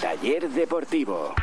Taller deportivo.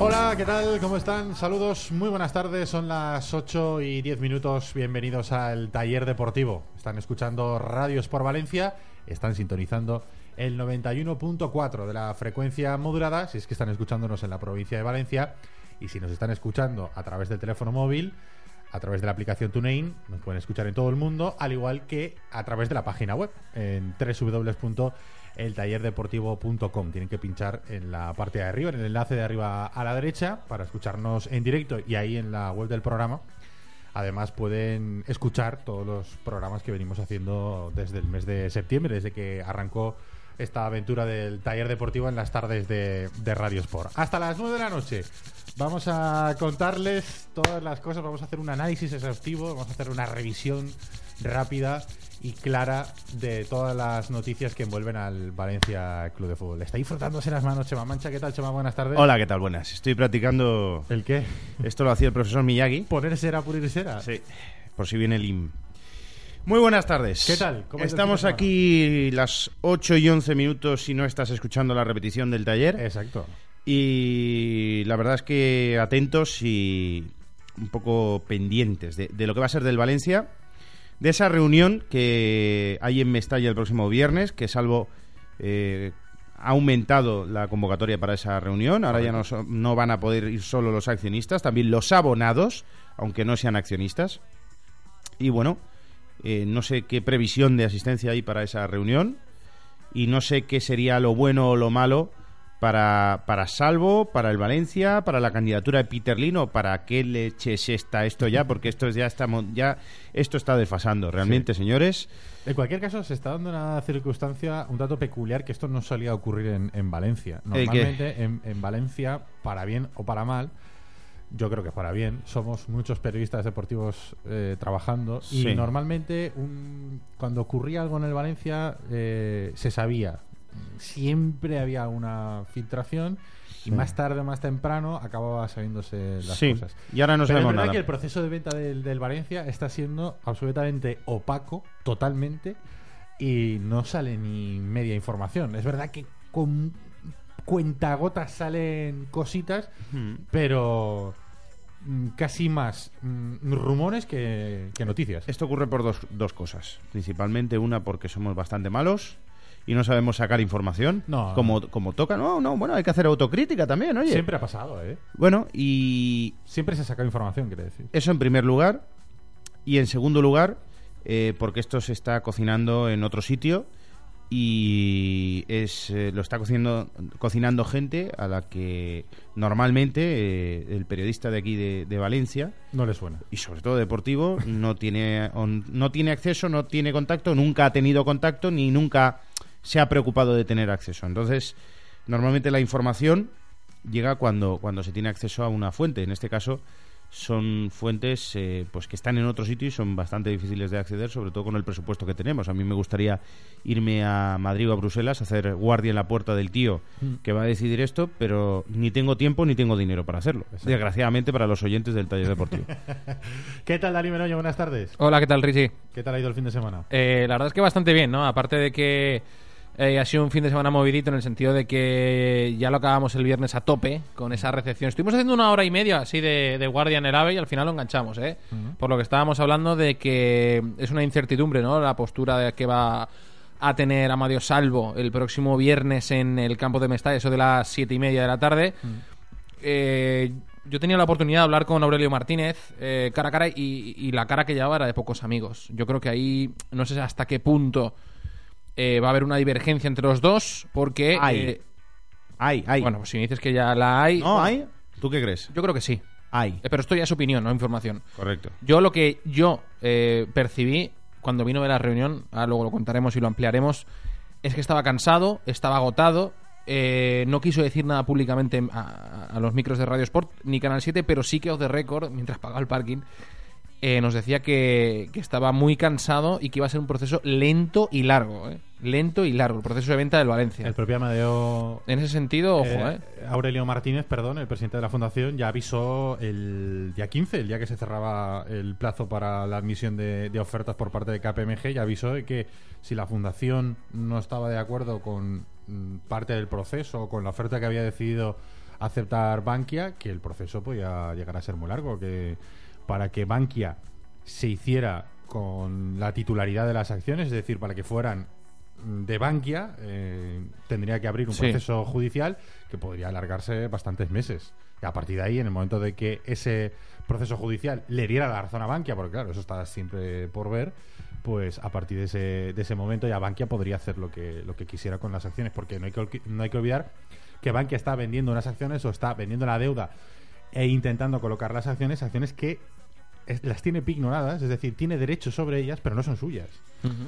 Hola, ¿qué tal? ¿Cómo están? Saludos, muy buenas tardes. Son las 8 y 10 minutos. Bienvenidos al Taller Deportivo. Están escuchando Radios por Valencia. Están sintonizando el 91.4 de la frecuencia modulada, si es que están escuchándonos en la provincia de Valencia. Y si nos están escuchando a través del teléfono móvil, a través de la aplicación TuneIn, nos pueden escuchar en todo el mundo, al igual que a través de la página web, en www.eltallerdeportivo.com. Tienen que pinchar en la parte de arriba, en el enlace de arriba a la derecha, para escucharnos en directo y ahí en la web del programa. Además pueden escuchar todos los programas que venimos haciendo desde el mes de septiembre, desde que arrancó esta aventura del taller deportivo en las tardes de, de Radio Sport. Hasta las 9 de la noche vamos a contarles todas las cosas, vamos a hacer un análisis exhaustivo, vamos a hacer una revisión rápida y clara de todas las noticias que envuelven al Valencia Club de Fútbol. Está ahí frotándose las manos Chema Mancha. ¿Qué tal, Chema? Buenas tardes. Hola, ¿qué tal? Buenas. Estoy practicando. ¿El qué? Esto lo hacía el profesor Miyagi. ¿Poner cera, pulir cera? Sí. Por si viene el IM. Muy buenas tardes. ¿Qué tal? ¿Cómo es el Estamos aquí las 8 y 11 minutos si no estás escuchando la repetición del taller. Exacto. Y la verdad es que atentos y un poco pendientes de, de lo que va a ser del Valencia, de esa reunión que hay en Mestalla el próximo viernes, que salvo eh, ha aumentado la convocatoria para esa reunión. Ahora ya no, no van a poder ir solo los accionistas, también los abonados, aunque no sean accionistas. Y bueno, eh, no sé qué previsión de asistencia hay para esa reunión y no sé qué sería lo bueno o lo malo para, para Salvo, para el Valencia, para la candidatura de Peter Lin o para qué leches está esto ya, porque esto ya está, ya, esto está desfasando. Realmente, señores, En cualquier caso, se está dando una circunstancia un tanto peculiar que esto no solía ocurrir en, en Valencia. Normalmente en, en Valencia, para bien o para mal, yo creo que para bien, somos muchos periodistas deportivos eh, trabajando y normalmente un- cuando ocurría algo en el Valencia eh, se sabía. Siempre había una filtración y Sí. más tarde o más temprano acababa sabiéndose las sí. cosas. Y ahora no Pero es sabemos verdad nada. que el proceso de venta del, del Valencia está siendo absolutamente opaco, totalmente, y no sale ni media información. Es verdad que con cuentagotas salen cositas, Hmm. pero mm, casi más mm, rumores que, que noticias. Esto ocurre por dos, dos cosas. Principalmente una porque somos bastante malos y no sabemos sacar información No. como, como toca. No, no, bueno, hay que hacer autocrítica también, oye. Siempre ha pasado, ¿eh? Bueno, y Siempre se ha sacado información, quiere decir. Eso en primer lugar. Y en segundo lugar, eh, porque esto se está cocinando en otro sitio y es eh, lo está cocinando, cocinando gente a la que normalmente eh, el periodista de aquí de, de Valencia No le suena. y sobre todo deportivo no tiene o no tiene acceso, no tiene contacto, nunca ha tenido contacto ni nunca se ha preocupado de tener acceso. Entonces, normalmente la información llega cuando cuando se tiene acceso a una fuente. En este caso son fuentes eh, pues que están en otro sitio y son bastante difíciles de acceder, sobre todo con el presupuesto que tenemos. A mí me gustaría irme a Madrid o a Bruselas, hacer guardia en la puerta del tío que va a decidir esto, pero ni tengo tiempo ni tengo dinero para hacerlo. Desgraciadamente para los oyentes del taller deportivo. ¿Qué tal, Dani Meroño? Buenas tardes. Hola, ¿qué tal, Richie? ¿Qué tal ha ido el fin de semana? Eh, la verdad es que bastante bien, ¿no? Aparte de que eh, ha sido un fin de semana movidito en el sentido de que ya lo acabamos el viernes a tope con esa recepción. Estuvimos haciendo una hora y media así de, de guardia en el AVE y al final lo enganchamos, ¿eh? Por lo que estábamos hablando de que es una incertidumbre, ¿no? La postura de que va a tener Amadio Salvo el próximo viernes en el campo de Mestalla, eso de las siete y media de la tarde. Eh, yo tenía la oportunidad de hablar con Aurelio Martínez eh, cara a cara y, y la cara que llevaba era de pocos amigos. Yo creo que ahí no sé hasta qué punto eh, va a haber una divergencia entre los dos porque... Hay. eh, Hay, hay. bueno, pues si me dices que ya la hay... ¿No hay? ¿Tú qué crees? Yo creo que sí. Hay. Eh, pero esto ya es opinión, no información. Correcto. Yo lo que yo eh, percibí cuando vino de la reunión, ahora luego lo contaremos y lo ampliaremos, es que estaba cansado, estaba agotado, eh, no quiso decir nada públicamente a, a los micros de Radio Sport ni Canal 7, pero sí que off the record, mientras pagaba el parking, eh, nos decía que, que estaba muy cansado y que iba a ser un proceso lento y largo, ¿eh? lento y largo, el proceso de venta del Valencia. El propio Amadeo En ese sentido, ojo, Eh, ¿eh? Aurelio Martínez, perdón, el presidente de la fundación, ya avisó el día 15, el día que se cerraba el plazo para la admisión de, de ofertas por parte de KPMG, ya avisó de que si la fundación no estaba de acuerdo con mm, parte del proceso con la oferta que había decidido aceptar Bankia, que el proceso podía llegar a ser muy largo, que para que Bankia se hiciera con la titularidad de las acciones, es decir, para que fueran mm, de Bankia, eh, tendría que abrir un Sí. proceso judicial que podría alargarse bastantes meses. Y a partir de ahí, en el momento de que ese proceso judicial le diera la razón a Bankia, porque claro, eso está siempre por ver, pues a partir de ese, de ese momento ya Bankia podría hacer lo que, lo que quisiera con las acciones, porque no hay que, no hay que olvidar que Bankia está vendiendo unas acciones o está vendiendo la deuda e intentando colocar las acciones, acciones que las tiene pignoradas, es decir, tiene derechos sobre ellas, pero no son suyas.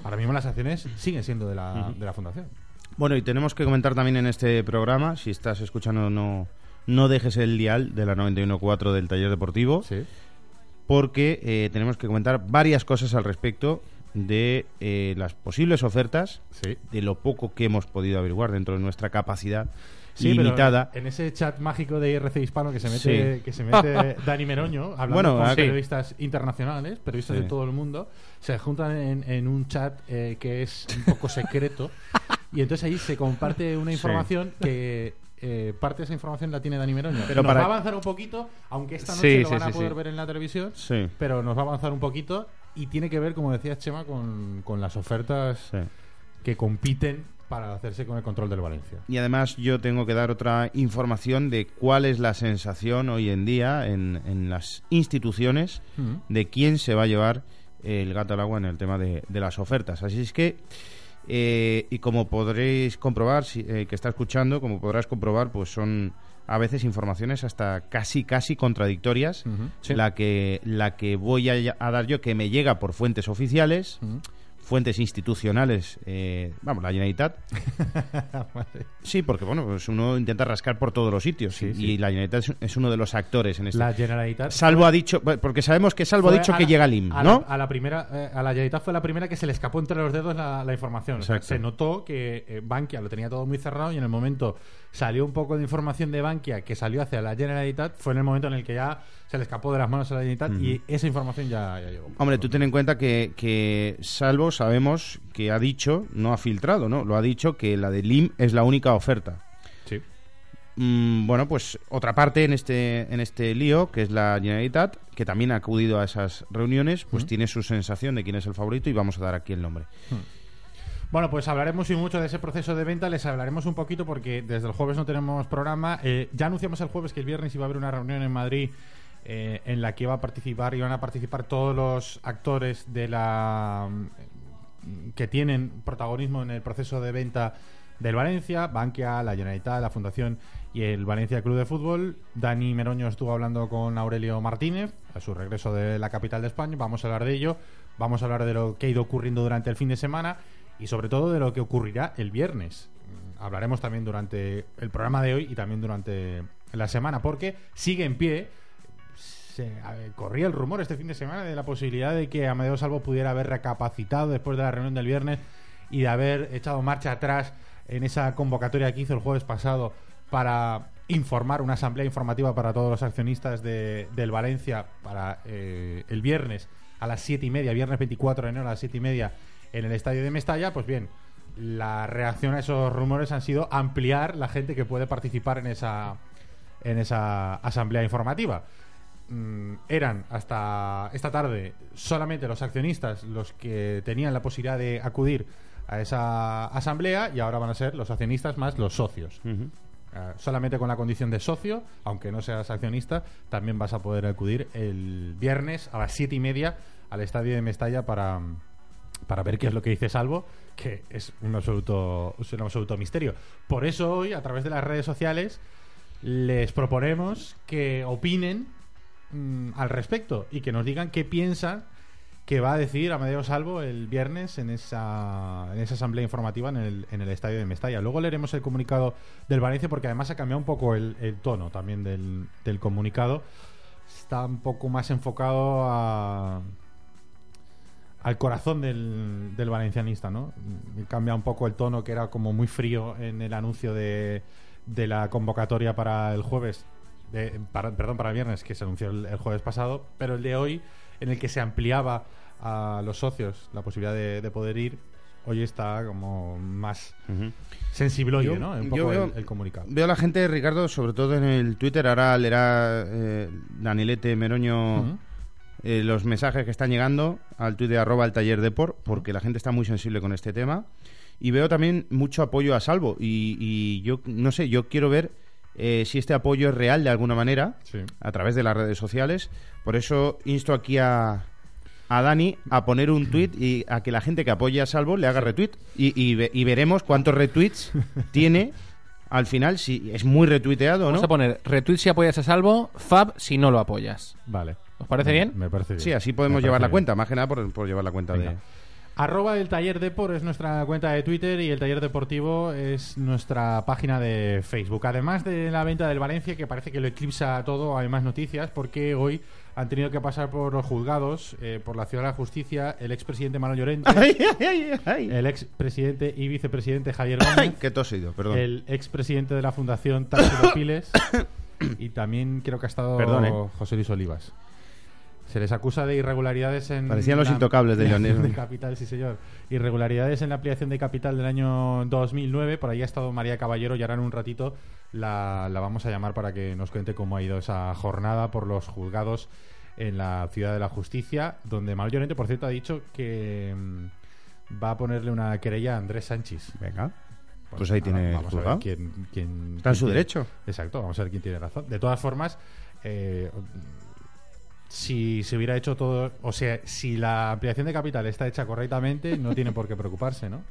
Ahora mismo las acciones siguen siendo de la, de la fundación. Bueno, y tenemos que comentar también en este programa, si estás escuchando no, no dejes el dial de la 91.4 del taller deportivo, Sí. porque eh, tenemos que comentar varias cosas al respecto de eh, las posibles ofertas, Sí. de lo poco que hemos podido averiguar dentro de nuestra capacidad Sí, pero limitada. en ese chat mágico de IRC Hispano que se mete, Sí. que se mete Dani Meroño, hablando Bueno, con ah, periodistas internacionales, periodistas de todo el mundo, se juntan en, en un chat eh, que es un poco secreto y entonces ahí se comparte una información que eh, parte de esa información la tiene Dani Meroño. Pero nos para- va a avanzar un poquito, aunque esta Sí, noche lo sí, van a sí, poder sí. ver en la televisión, pero nos va a avanzar un poquito y tiene que ver, como decías Chema, con, con las ofertas que compiten para hacerse con el control del Valencia. Y además yo tengo que dar otra información de cuál es la sensación hoy en día en, en las instituciones de quién se va a llevar el gato al agua en el tema de, de las ofertas. Así es que, eh, y como podréis comprobar, si, eh, que está escuchando, como podrás comprobar, pues son a veces informaciones hasta casi, casi contradictorias. Sí. La, que, la que voy a, a dar yo, que me llega por fuentes oficiales, fuentes institucionales, eh, vamos, la Generalitat, Sí, porque bueno, pues uno intenta rascar por todos los sitios Sí, y, sí. y la Generalitat es, es uno de los actores en este. La Generalitat Salvo ha dicho, porque sabemos que Salvo ha dicho que la- llega Lim, a ¿no? La, a la primera, eh, a la Generalitat fue la primera que se le escapó entre los dedos la, la información. O sea, se notó que eh, Bankia lo tenía todo muy cerrado y en el momento salió un poco de información de Bankia que salió hacia la Generalitat, fue en el momento en el que ya se le escapó de las manos a la Generalitat y esa información ya, ya llegó. Hombre, tú ten en cuenta que, que Salvo sabemos que ha dicho, no ha filtrado, ¿no? Lo ha dicho que la de Lim es la única oferta. Sí. Mm, bueno, pues otra parte en este, en este lío, que es la Generalitat, que también ha acudido a esas reuniones, pues tiene su sensación de quién es el favorito y vamos a dar aquí el nombre. Bueno, pues hablaremos y mucho de ese proceso de venta. Les hablaremos un poquito porque desde el jueves no tenemos programa. Eh, ya anunciamos el jueves que el viernes iba a haber una reunión en Madrid eh, en la que iba a participar, iban a participar todos los actores de la que tienen protagonismo en el proceso de venta del Valencia, Bankia, la Generalitat, la Fundación y el Valencia Club de Fútbol. Dani Meroño estuvo hablando con Aurelio Martínez a su regreso de la capital de España. Vamos a hablar de ello, vamos a hablar de lo que ha ido ocurriendo durante el fin de semana y sobre todo de lo que ocurrirá el viernes. Mm, Hablaremos también durante el programa de hoy y también durante la semana, porque sigue en pie. Corría el rumor este fin de semana de la posibilidad de que Amadeo Salvo pudiera haber recapacitado después de la reunión del viernes y de haber echado marcha atrás en esa convocatoria que hizo el jueves pasado para informar una asamblea informativa para todos los accionistas de- del Valencia para eh, el viernes a las siete y media, viernes 24 de enero a las siete y media en el estadio de Mestalla, pues bien, la reacción a esos rumores han sido ampliar la gente que puede participar en esa en esa asamblea informativa. Mm, eran hasta esta tarde solamente los accionistas los que tenían la posibilidad de acudir a esa asamblea y ahora van a ser los accionistas más los socios. Eh, solamente con la condición de socio, aunque no seas accionista, también vas a poder acudir el viernes a las siete y media al estadio de Mestalla para, para ver qué es lo que dice Salvo, que es un absoluto, es un absoluto misterio. Por eso hoy, a través de las redes sociales, les proponemos que opinen mm, al respecto y que nos digan qué piensan que va a decir Amadeo Salvo el viernes en esa, en esa asamblea informativa en el, en el estadio de Mestalla. Luego leeremos el comunicado del Valencia porque además ha cambiado un poco el, tono también del, del comunicado. Está un poco más enfocado al corazón del, del valencianista, ¿no? Cambia un poco el tono que era como muy frío en el anuncio de, de la convocatoria para el jueves, de- para- perdón, para viernes, que se anunció el, el jueves pasado, pero el de hoy, en el que se ampliaba a los socios la posibilidad de, de poder ir, hoy está como más sensible, Yo- ¿no? Un yo poco veo- el, el comunicado. Veo a la gente, Ricardo, sobre todo en el Twitter, ahora leerá eh, Danilete Meroño eh, los mensajes que están llegando al Twitter arroba el taller Depor, porque la gente está muy sensible con este tema. Y veo también mucho apoyo a Salvo. Y, y yo, no sé, yo quiero ver eh, si este apoyo es real de alguna manera Sí. a través de las redes sociales. Por eso insto aquí a, a Dani a poner un tweet y a que la gente que apoye a Salvo le haga retweet. Y, y ve- y veremos cuántos retweets tiene al final, si es muy retuiteado o Vamos no. a poner retweet si apoyas a Salvo, Fab si no lo apoyas. Vale. ¿Os parece bien? Me parece bien. Sí, así podemos llevar la cuenta, más que nada por, por llevar la cuenta Venga. de... Arroba el taller Depor es nuestra cuenta de Twitter y el taller deportivo es nuestra página de Facebook. Además de la venta del Valencia, que parece que lo eclipsa todo, hay más noticias porque hoy han tenido que pasar por los juzgados, eh, por la Ciudad de la Justicia, el expresidente Manuel Llorente, Ay, ay, ay, el expresidente y vicepresidente Javier Gómez, qué tosido, perdón. el expresidente de la Fundación Társilo Piles y también creo que ha estado Perdón, ¿eh? José Luis Olivas. Se les acusa de irregularidades en. Parecían los la intocables de ampliación de capital, sí, señor. Irregularidades en la ampliación de capital del año 2009. Por ahí ha estado María Caballero y ahora en un ratito la, la vamos a llamar para que nos cuente cómo ha ido esa jornada por los juzgados en la Ciudad de la Justicia, donde Manuel Llorente, por cierto, ha dicho que mm, va a ponerle una querella a Andrés Sánchez. Venga, pues ahí tiene Vamos a ver quién, quién- Está en su tiene- derecho. Exacto, vamos a ver quién tiene razón. De todas formas, eh, si se hubiera hecho todo, o sea, si la ampliación de capital está hecha correctamente, no tiene por qué preocuparse, ¿no?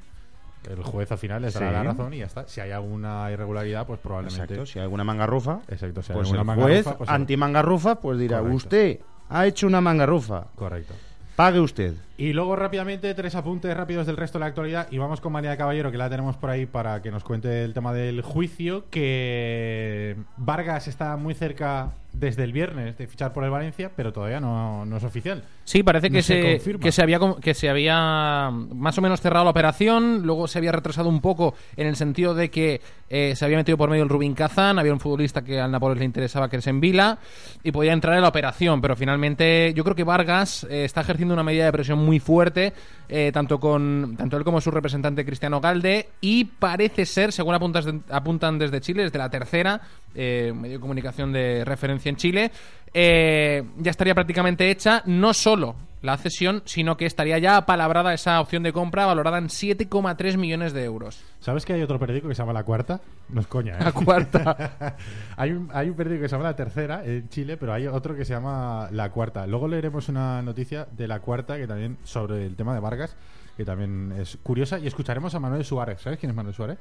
El juez al final les dará Sí. la razón y ya está. Si hay alguna irregularidad, pues probablemente. Exacto, si hay alguna mangarrufa, Exacto, si hay pues alguna el manga juez rufa, pues- anti-mangarrufa pues dirá, Correcto. usted ha hecho una mangarrufa, Correcto. pague usted. Y luego rápidamente tres apuntes rápidos del resto de la actualidad y vamos con María Caballero que la tenemos por ahí para que nos cuente el tema del juicio que Vargas está muy cerca desde el viernes de fichar por el Valencia pero todavía no, no es oficial. Sí, parece que, se que, se había, que se había más o menos cerrado la operación, luego se había retrasado un poco en el sentido de que eh, se había metido por medio el Rubín Kazán, había un futbolista que al Nápoles le interesaba que es en Vila y podía entrar en la operación, pero finalmente yo creo que Vargas eh, está ejerciendo una medida de presión muy fuerte, eh, tanto con tanto él como su representante Cristiano Galde y parece ser, según apuntan desde Chile, desde la tercera, eh, medio de comunicación de referencia en Chile, eh, ya estaría prácticamente hecha, no solo la cesión, sino que estaría ya apalabrada esa opción de compra valorada en 7,3 millones de euros. ¿Sabes que hay otro periódico que se llama La Cuarta? No es coña, ¿eh? La cuarta. hay, un, hay un periódico que se llama La Tercera en Chile, pero hay otro que se llama La Cuarta. Luego leeremos una noticia de La Cuarta que también sobre el tema de Vargas, que también es curiosa. Y escucharemos a Manuel Suárez. ¿Sabes quién es Manuel Suárez?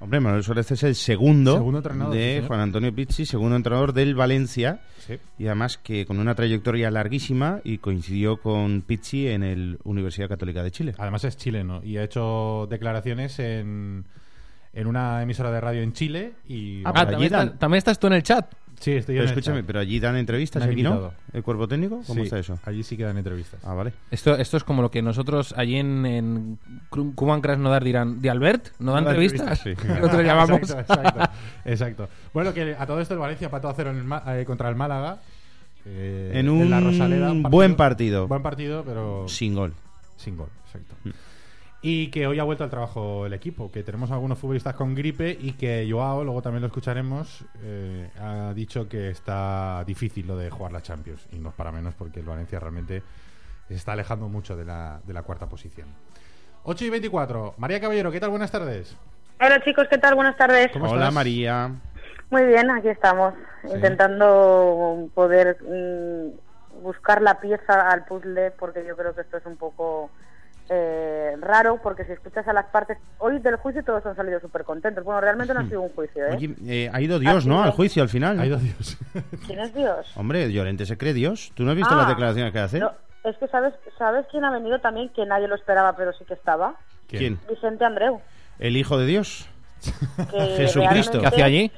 Hombre, Manuel Suárez es el segundo, Segundo entrenador, sí, de. Juan Antonio Pizzi, segundo entrenador del Valencia. Sí. Y además que con una trayectoria larguísima y coincidió con Pizzi en el Universidad Católica de Chile. Además es chileno y ha hecho declaraciones en, en una emisora de radio en Chile y... Ah, Ah, está- también estás tú en el chat. Sí, estoy yo Pero en escúchame, pero allí dan entrevistas, Me han aquí no. invitado. ¿El cuerpo técnico? ¿Cómo Sí, está eso? Allí sí quedan entrevistas. Ah, vale. Esto, esto es como lo que nosotros allí en, en Cru- Cuban Krasnodar dirán, ¿de Albert? ¿No da No da entrevistas? entrevistas, sí. Nosotros llamamos. Exacto, exacto, exacto. Bueno, que a todo esto el Valencia empató a cero en el Ma- eh, contra el Málaga. eh, En un la Rosaleda, buen partido. Buen partido, pero Sin gol. sin gol, exacto. Y que hoy ha vuelto al trabajo el equipo, que tenemos algunos futbolistas con gripe y que Joao, luego también lo escucharemos, eh, ha dicho que está difícil lo de jugar la Champions. Y no es para menos porque el Valencia realmente se está alejando mucho de la, de la cuarta posición. 8 y 24. María Caballero, ¿qué tal? Buenas tardes. Hola chicos, ¿qué tal? Buenas tardes. ¿Cómo Hola, estás? María. Muy bien, aquí estamos, Sí. intentando poder mm, buscar la pieza al puzzle, porque yo creo que esto es un poco eh, raro, porque si escuchas a las partes, hoy del juicio todos han salido súper contentos. Bueno, realmente no ha sido un juicio, ¿eh? Oye, eh, ha ido Dios, Ha ¿no? sido- Al juicio al final. Ha ido Dios. ¿Quién es Dios? Hombre, Llorente se cree Dios. ¿Tú no has visto Ah. las declaraciones que hace? No, es que sabes, ¿sabes quién ha venido también? Que nadie lo esperaba, pero sí que estaba. ¿Quién? Vicente Andreu. El Hijo de Dios. Jesucristo. ¿Qué hacía allí?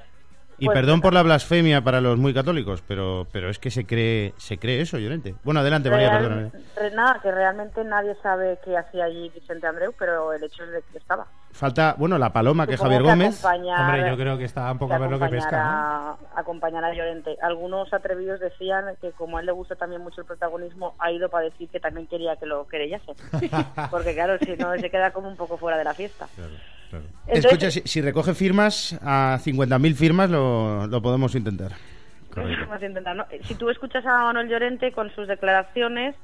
Y Pues- perdón por la blasfemia para los muy católicos, pero, pero es que se cree, se cree eso, Llorente. Bueno, adelante, María, perdóname. re- nada, que realmente nadie sabe qué hacía allí Vicente Andreu, pero el hecho es de que estaba. Falta, bueno, la paloma que Supongo Javier Gómez. Hombre, yo creo que está un poco que a ver lo que pesca. ¿no? a- acompañar a Llorente. Algunos atrevidos decían que como a él le gusta también mucho el protagonismo, ha ido para decir que también quería que lo querellase. Porque claro, si no, se queda como un poco fuera de la fiesta. Claro, claro. Entonces, Escucha, si, si recoge firmas, a 50.000 firmas lo, lo podemos intentar. Si tú escuchas a Manuel Llorente con sus declaraciones,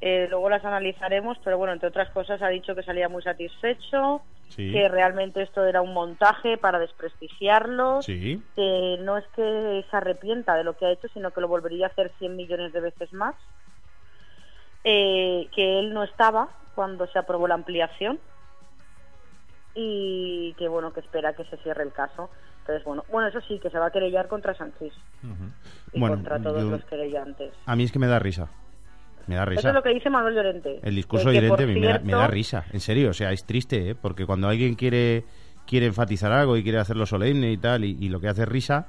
eh, luego las analizaremos, pero bueno, entre otras cosas ha dicho que salía muy satisfecho, Sí. que realmente esto era un montaje para desprestigiarlos, Sí. que no es que se arrepienta de lo que ha hecho, sino que lo volvería a hacer 100 millones de veces más, eh, que él no estaba cuando se aprobó la ampliación y que bueno, que espera que se cierre el caso. Entonces, bueno, bueno, eso sí, que se va a querellar contra Sánchez y Bueno, contra todos yo- los querellantes. A mí es que me da risa. Me da Eso risa. es lo que dice Manuel Llorente. El discurso de Llorente me, da- me da risa. En serio, o sea, es triste, ¿eh? Porque cuando alguien quiere quiere enfatizar algo y quiere hacerlo solemne y tal, y, y lo que hace es risa,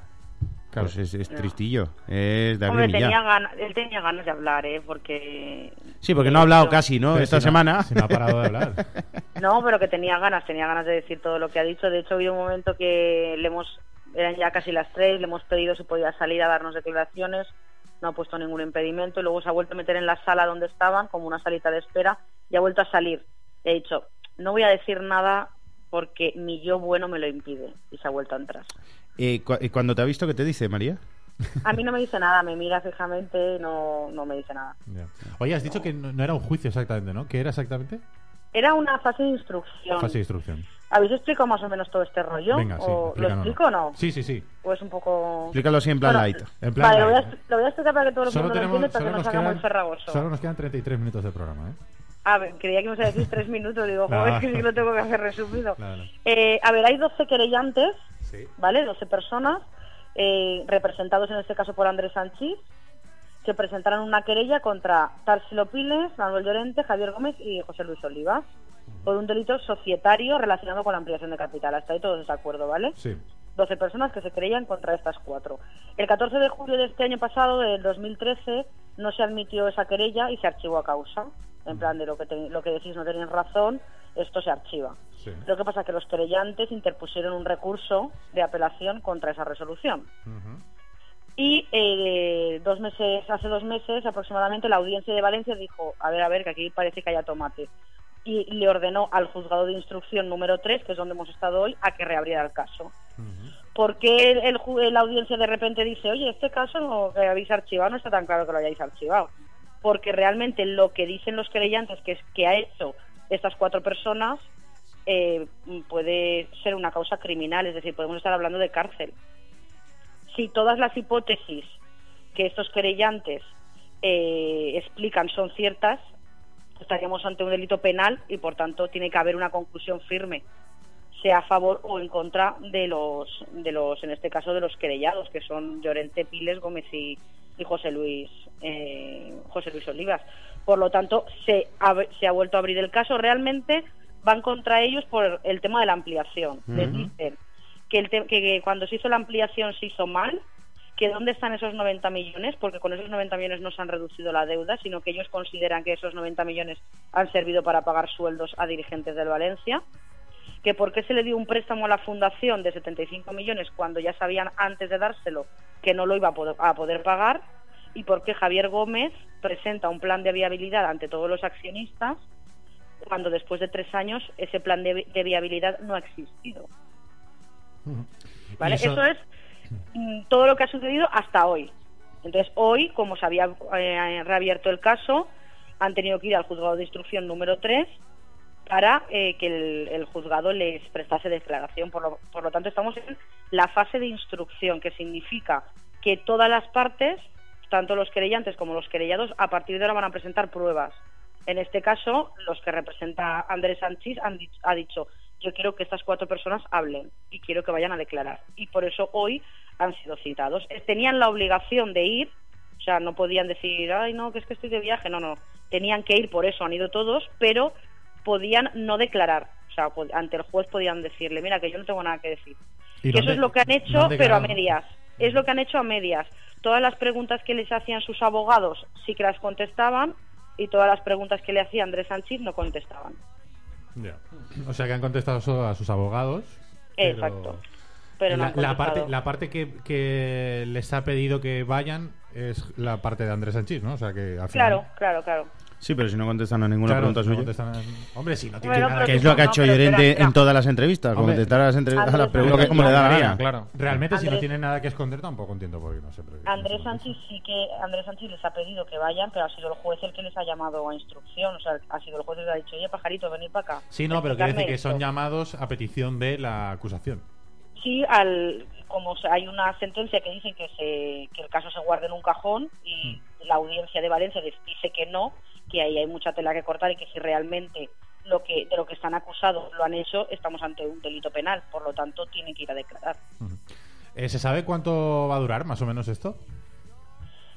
Claro. pues es, es tristillo. Es de Hombre, tenía ganas, él tenía ganas de hablar, ¿eh? Porque... Sí, porque no ha hablado casi, ¿no? Pero Esta si no- semana. si no ha parado de hablar. No, pero que tenía ganas, tenía ganas de decir todo lo que ha dicho. De hecho, ha habido un momento que le hemos, eran ya casi las tres, le hemos pedido si podía salir a darnos declaraciones, no ha puesto ningún impedimento y luego se ha vuelto a meter en la sala donde estaban, como una salita de espera, y ha vuelto a salir. He dicho, no voy a decir nada porque mi yo bueno me lo impide, y se ha vuelto a entrar. Cu- eh, cuando te ha visto, ¿qué te dice, María? A mí no me dice nada, me mira fijamente, no, no me dice nada. Ya. Oye, has dicho que no, no era un juicio exactamente, ¿no? ¿Qué era exactamente? Era una fase de instrucción. Fase de instrucción. ¿Habéis explicado más o menos todo este rollo? Venga, sí. ¿O ¿Lo explico o no? Sí, sí, sí. O es un poco... Explícalo así en plan Bueno, light. En plan, vale, lo voy, a, light. lo voy a explicar para que todo el mundo lo tenemos, entienda para que no nos se haga muy quedan, ferragoso. solo nos quedan 33 minutos de programa, ¿eh? A ver, creía que me ibas a decir tres minutos. Digo, No. joder, que sí lo tengo que hacer resumido. No, no. Eh, a ver, hay 12 querellantes, Sí. ¿vale? 12 personas, eh, representados en este caso por Andrés Sánchez, que presentaron una querella contra Tarsilo Piles, Manuel Llorente, Javier Gómez y José Luis Olivas por un delito societario relacionado con la ampliación de capital. Hasta ahí todos de acuerdo, ¿vale? Sí. 12 personas que se creían contra estas cuatro. El 14 de julio de este año pasado, del 2013, no se admitió esa querella y se archivó a causa. En plan de lo que, te- lo que decís no tenéis razón, esto se archiva. Sí. Lo que pasa es que los querellantes interpusieron un recurso de apelación contra esa resolución. Y eh, dos meses, hace dos meses aproximadamente, la audiencia de Valencia dijo, a ver, a ver, que aquí parece que haya tomate. Y le ordenó al juzgado de instrucción número 3, que es donde hemos estado hoy, a que reabriera el caso. ¿Por qué el, la audiencia de repente dice, oye, este caso no- que habéis archivado no está tan claro que lo hayáis archivado? Porque realmente lo que dicen los querellantes, que es que ha hecho estas cuatro personas, eh, puede ser una causa criminal, es decir, podemos estar hablando de cárcel. Si todas las hipótesis que estos querellantes eh, explican son ciertas, estaríamos ante un delito penal y por tanto tiene que haber una conclusión firme sea a favor o en contra de los de los en este caso de los querellados que son Llorente Piles Gómez y, y José Luis eh, José Luis Olivas. Por lo tanto se ha, se ha vuelto a abrir el caso. Realmente van contra ellos por el tema de la ampliación les dicen que, cuando se hizo la ampliación se hizo mal que dónde están esos 90 millones, porque con esos 90 millones no se han reducido la deuda, sino que ellos consideran que esos 90 millones han servido para pagar sueldos a dirigentes del Valencia, que por qué se le dio un préstamo a la fundación de 75 millones cuando ya sabían antes de dárselo que no lo iba a poder, pagar, y por qué Javier Gómez presenta un plan de viabilidad ante todos los accionistas cuando después de tres años ese plan de viabilidad no ha existido. ¿Vale? Eso- Eso... es mm, todo lo que ha sucedido hasta hoy. Entonces, hoy, como se había eh, reabierto el caso, han tenido que ir al juzgado de instrucción número 3 para eh, que el, el juzgado les prestase declaración. Por lo, por lo tanto, estamos en la fase de instrucción, que significa que todas las partes, tanto los querellantes como los querellados, a partir de ahora van a presentar pruebas. En este caso, los que representa Andrés Sánchez han ha dicho, yo quiero que estas cuatro personas hablen y quiero que vayan a declarar. Y por eso hoy han sido citados. Eh, Tenían la obligación de ir, o sea, no podían decir, ay, no, que es que estoy de viaje, no, no. Tenían que ir, por eso han ido todos, pero podían no declarar. O sea, ante el juez podían decirle, mira, que yo no tengo nada que decir. ¿Y Que eso es lo que han hecho, pero a medias. Es lo que han hecho a medias. Todas las preguntas que les hacían sus abogados sí que las contestaban y todas las preguntas que le hacía Andrés Sánchez no contestaban. Ya. O sea que han contestado solo a sus abogados. pero- Exacto. Pero no la, han la contestado. parte, la parte que, que les ha pedido que vayan es la parte de Andrés Sánchez, ¿no? O sea que al final. Claro, claro, claro. Sí, pero si no contestan a ninguna Claro, pregunta no suya. contestan- Hombre, si no tiene Bueno, nada Que que es lo que ha hecho Llorente espera, en todas las entrevistas, Hombre, contestar a las, a las Andrés preguntas como le da la gana. claro. Realmente, si no Andrés- tiene nada que esconder, tampoco entiendo por qué no sé. pero- Andrés. Sánchez sí que Andrés Sánchez les ha pedido que vayan, pero ha sido el juez el que les ha llamado a instrucción, o sea, ha sido el juez el que ha dicho, oye, pajarito, venid para acá. Sí, no, pero quiere decir que son esto". llamados a petición de la acusación. Sí, al, como se- hay una sentencia que dice que, se, que el caso se guarde en un cajón y Mm. la audiencia de Valencia dis- dice que no, que ahí hay mucha tela que cortar y que si realmente lo que de lo que están acusados lo han hecho, estamos ante un delito penal, por lo tanto tienen que ir a declarar. Eh, ¿Se sabe cuánto va a durar más o menos esto?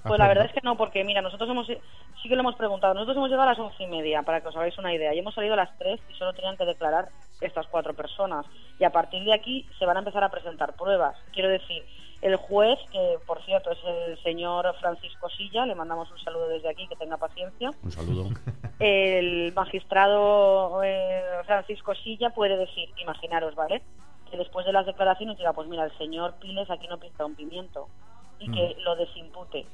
Pues la verdad es que no, porque mira, nosotros hemos, sí que lo hemos preguntado, nosotros hemos llegado a las once y media, para que os hagáis una idea, y hemos salido a las tres y solo tenían que declarar estas cuatro personas. Y a partir de aquí se van a empezar a presentar pruebas. Quiero decir, el juez, que por cierto es el señor Francisco Silla, le mandamos un saludo desde aquí, que tenga paciencia. Un saludo. El magistrado eh, Francisco Silla puede decir, imaginaros, ¿vale? Que después de las declaraciones diga, pues mira, el señor Piles aquí no pinta un pimiento y que lo desimpute.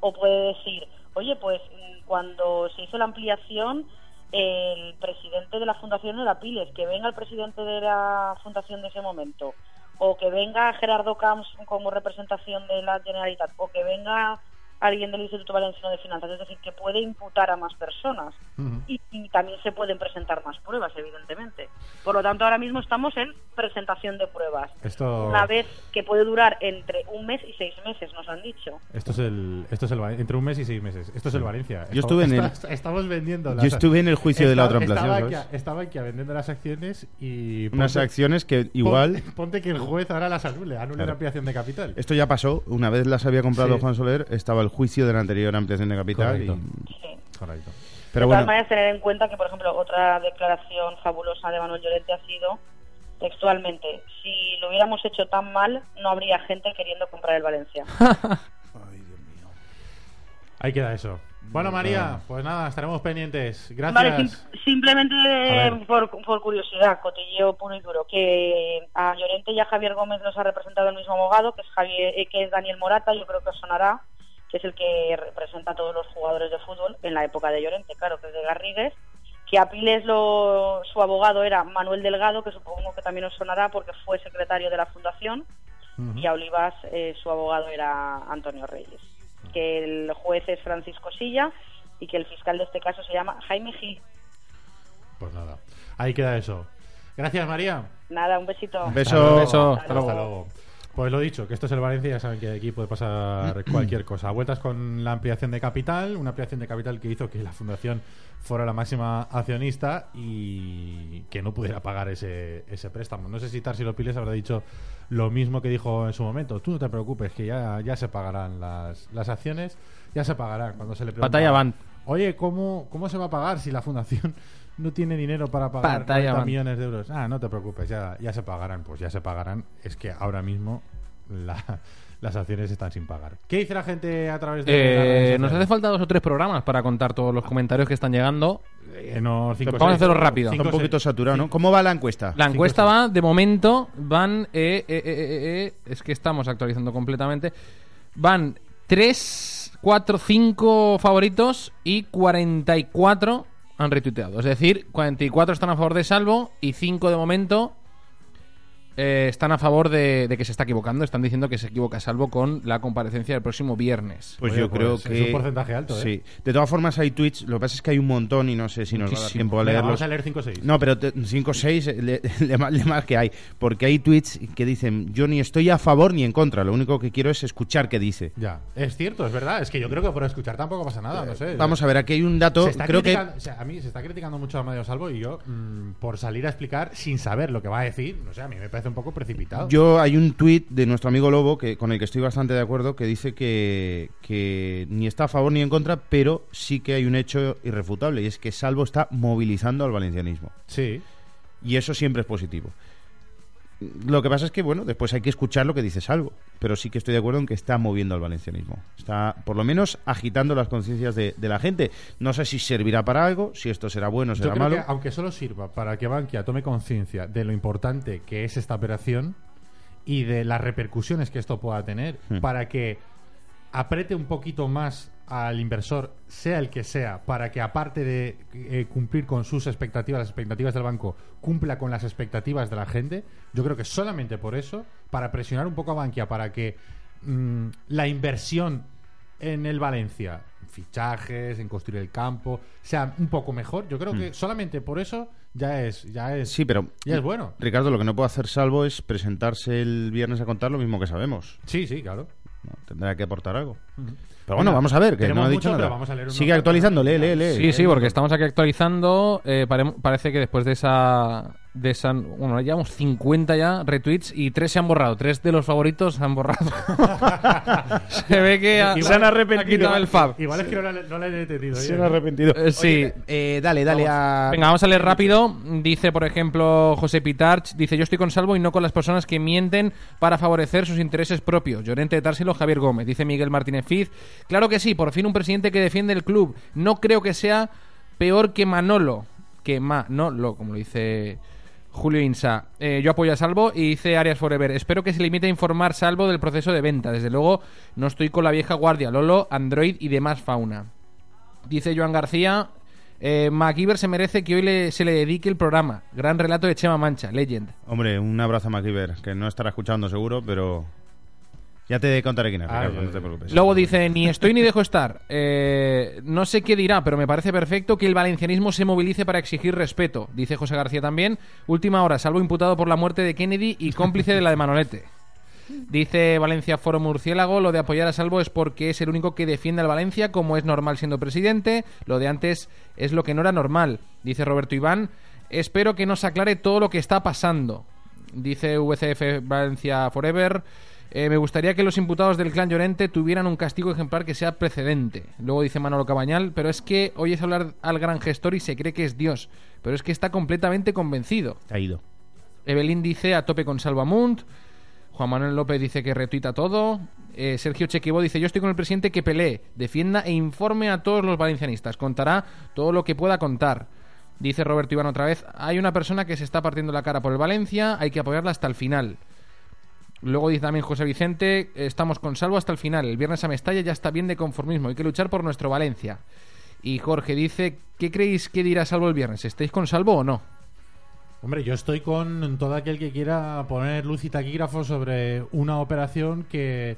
O puede decir, oye, pues mm, cuando se hizo la ampliación, el presidente de la fundación no era Piles, que venga el presidente de la fundación de ese momento, o que venga Gerardo Camps como representación de la Generalitat, o que venga alguien del Instituto Valenciano de Finanzas, es decir, que puede imputar a más personas Ujú. y, y también se pueden presentar más pruebas, evidentemente. Por lo tanto, ahora mismo estamos en presentación de pruebas. Esto, Una vez que puede durar entre un mes y seis meses, nos han dicho. esto es el, esto es el Val- entre un mes y seis meses. Esto es el Valencia. Yo estuve en el- Está- Estamos vendiendo. Yo estuve en el juicio de la otra ampliación, Estaba estaba aquí vendiendo las acciones y Unas ponte- acciones que igual... Ponte, ponte que el juez ahora las anule, anule Claro. la ampliación de capital. Esto ya pasó, una vez las había comprado Sí. Juan Soler, estaba el juicio de la anterior ampliación de capital. y-. Sí. Correcto. Pero de bueno, todas maneras, tener en cuenta que, por ejemplo, otra declaración fabulosa de Manuel Llorente ha sido textualmente, si lo hubiéramos hecho tan mal, no habría gente queriendo comprar el Valencia. Ahí queda eso. Bueno, María, pues nada, estaremos pendientes. Gracias. Vale, sim- simplemente ver. por, por curiosidad, cotilleo puro y duro, que a Llorente y a Javier Gómez los ha representado el mismo abogado, que es, Javier, eh, que es Daniel Morata, yo creo que os sonará, que es el que representa a todos los jugadores de fútbol en la época de Llorente, claro, que es de Garrigues, que a Piles lo, su abogado era Manuel Delgado, que supongo que también os sonará porque fue secretario de la fundación, y a Olivas eh, su abogado era Antonio Reyes. Que el juez es Francisco Silla y que el fiscal de este caso se llama Jaime Gil. Pues nada, ahí queda eso. Gracias, María. Nada, un besito. beso. Beso. Hasta Hasta luego. luego. Pues lo dicho, que esto es el Valencia, ya saben que aquí puede pasar cualquier cosa. Vueltas con la ampliación de capital, una ampliación de capital que hizo que la fundación fuera la máxima accionista y que no pudiera pagar ese, ese préstamo. No sé si Tarsilo Piles habrá dicho lo mismo que dijo en su momento. Tú no te preocupes, que ya, ya se pagarán las, las acciones, ya se pagarán cuando se le pregunta, Batalla van. Oye, ¿cómo, ¿cómo se va a pagar si la fundación no tiene dinero para pagar Batalla 40 van. millones de euros? Ah, no te preocupes, ya, ya se pagarán. Pues ya se pagarán. Es que ahora mismo la- las acciones están sin pagar. ¿Qué dice la gente a través de Eh, nos hace falta dos o tres programas para contar todos los comentarios que están llegando. Eh, no, cinco, Vamos a hacerlo rápido. Está un poquito saturado, ¿no? ¿Cómo va la encuesta? La encuesta va, de momento, van. eh, eh, eh, eh, eh, es que estamos actualizando completamente. Van 3, 4, 5 favoritos y 44 han retuiteado. Es decir, 44 están a favor de Salvo y 5 de momento eh, están a favor de, de que se está equivocando. Están diciendo que se equivoca Salvo con la comparecencia del próximo viernes. Pues Oye, yo pues creo es que. un porcentaje alto, ¿eh? Sí. De todas formas, hay tweets. Lo que pasa es que hay un montón y no sé si nos va a dar Muchísimo. tiempo a Venga, leerlos. vamos a leer 5 o 6. No, pero 5 o 6 le, le más- que hay. Porque hay tweets que dicen: Yo ni estoy a favor ni en contra. Lo único que quiero es escuchar qué dice. Ya, es cierto, es verdad. Es que yo creo que por escuchar tampoco pasa nada, no sé. Vamos a ver, aquí hay un dato. Se está Creo que. criticando- o sea, a mí se está criticando mucho a Mario Salvo y yo, mm, por salir a explicar sin saber lo que va a decir, no sé, a mí me parece un poco precipitado. Yo hay un tuit de nuestro amigo Lobo que con el que estoy bastante de acuerdo que dice que, que ni está a favor ni en contra, pero sí que hay un hecho irrefutable y es que Salvo está movilizando al valencianismo Sí. y eso siempre es positivo. Lo que pasa es que bueno, después hay que escuchar lo que dice Salvo, pero sí que estoy de acuerdo en que está moviendo al valencianismo. Está por lo menos agitando las conciencias de, de la gente. No sé si servirá para algo, si esto será bueno Yo será creo malo. que aunque solo sirva para que Bankia tome conciencia de lo importante que es esta operación y de las repercusiones que esto pueda tener, Hmm. para que apriete un poquito más al inversor, sea el que sea, para que aparte de eh, cumplir con sus expectativas, las expectativas del banco, cumpla con las expectativas de la gente, yo creo que solamente por eso, para presionar un poco a Bankia, para que mm, la inversión en el Valencia, en fichajes, en construir el campo, sea un poco mejor, yo creo que solamente por eso ya es, ya es, Hmm. Sí, pero ya es bueno. Ricardo, lo que no puede hacer Salvo es presentarse el viernes a contar lo mismo que sabemos. Sí, sí, claro. ¿No? Tendrá que aportar algo. Pero bueno, vamos a ver, que no ha dicho mucho, nada. pero vamos a leer unos Sigue actualizando, lee, lee, lee. Sí, sí, porque estamos aquí actualizando. eh, pare- parece que después de esa, de esa. Bueno, llevamos 50 ya retweets y tres se han borrado. Tres de los favoritos se han borrado. se ve que ha- Igual- ha quitado el fab. Igual es que no la, no la he entendido. Se han arrepentido. Eh, sí. Oye, eh, dale, dale a... Venga, vamos a leer rápido. Dice, por ejemplo, José Pitarch, dice, yo estoy con Salvo y no con las personas que mienten para favorecer sus intereses propios. Llorente de Társilo, Javier Gómez. Dice Miguel Martínez Fiz, claro que sí, por fin un presidente que defiende el club. No creo que sea peor que Manolo. Que Manolo, como lo dice Julio Insa. Eh, yo apoyo a Salvo y dice Arias Forever. Espero que se limite a informar Salvo del proceso de venta. Desde luego, no estoy con la vieja guardia, Lolo, Android y demás fauna. Dice Joan García. Eh, MacGyver se merece que hoy le- se le dedique el programa. Gran relato de Chema Mancha, Legend. Hombre, un abrazo a MacGyver, que no estará escuchando seguro, pero... Ya te contaré quién es, Ah, Ricardo, no te preocupes. Luego dice, ni estoy ni dejo estar. Eh, no sé qué dirá, pero me parece perfecto que el valencianismo se movilice para exigir respeto. Dice José García también. Última hora, salvo imputado por la muerte de Kennedy y cómplice de la de Manolete. Dice Valencia Foro Murciélago, lo de apoyar a Salvo es porque es el único que defiende al Valencia como es normal siendo presidente. Lo de antes es lo que no era normal. Dice Roberto Iván, espero que nos aclare todo lo que está pasando. Dice VCF Valencia Forever, eh, me gustaría que los imputados del clan Llorente tuvieran un castigo ejemplar que sea precedente. Luego dice Manolo Cabañal, pero es que oyes hablar al gran gestor y se cree que es Dios. Pero es que está completamente convencido. Ha ido. Evelyn dice a tope con Salvamunt. Juan Manuel López dice que retuita todo. Eh, Sergio Chequibó dice: Yo estoy con el presidente que pelee, defienda e informe a todos los valencianistas. Contará todo lo que pueda contar. Dice Roberto Iván otra vez: Hay una persona que se está partiendo la cara por el Valencia, hay que apoyarla hasta el final. Luego dice también José Vicente: Estamos con salvo hasta el final. El viernes a Mestalla ya está bien de conformismo, hay que luchar por nuestro Valencia. Y Jorge dice: ¿Qué creéis que dirá Salvo el viernes? ¿Estáis con Salvo o no? Hombre, yo estoy con todo aquel que quiera poner luz y taquígrafo sobre una operación que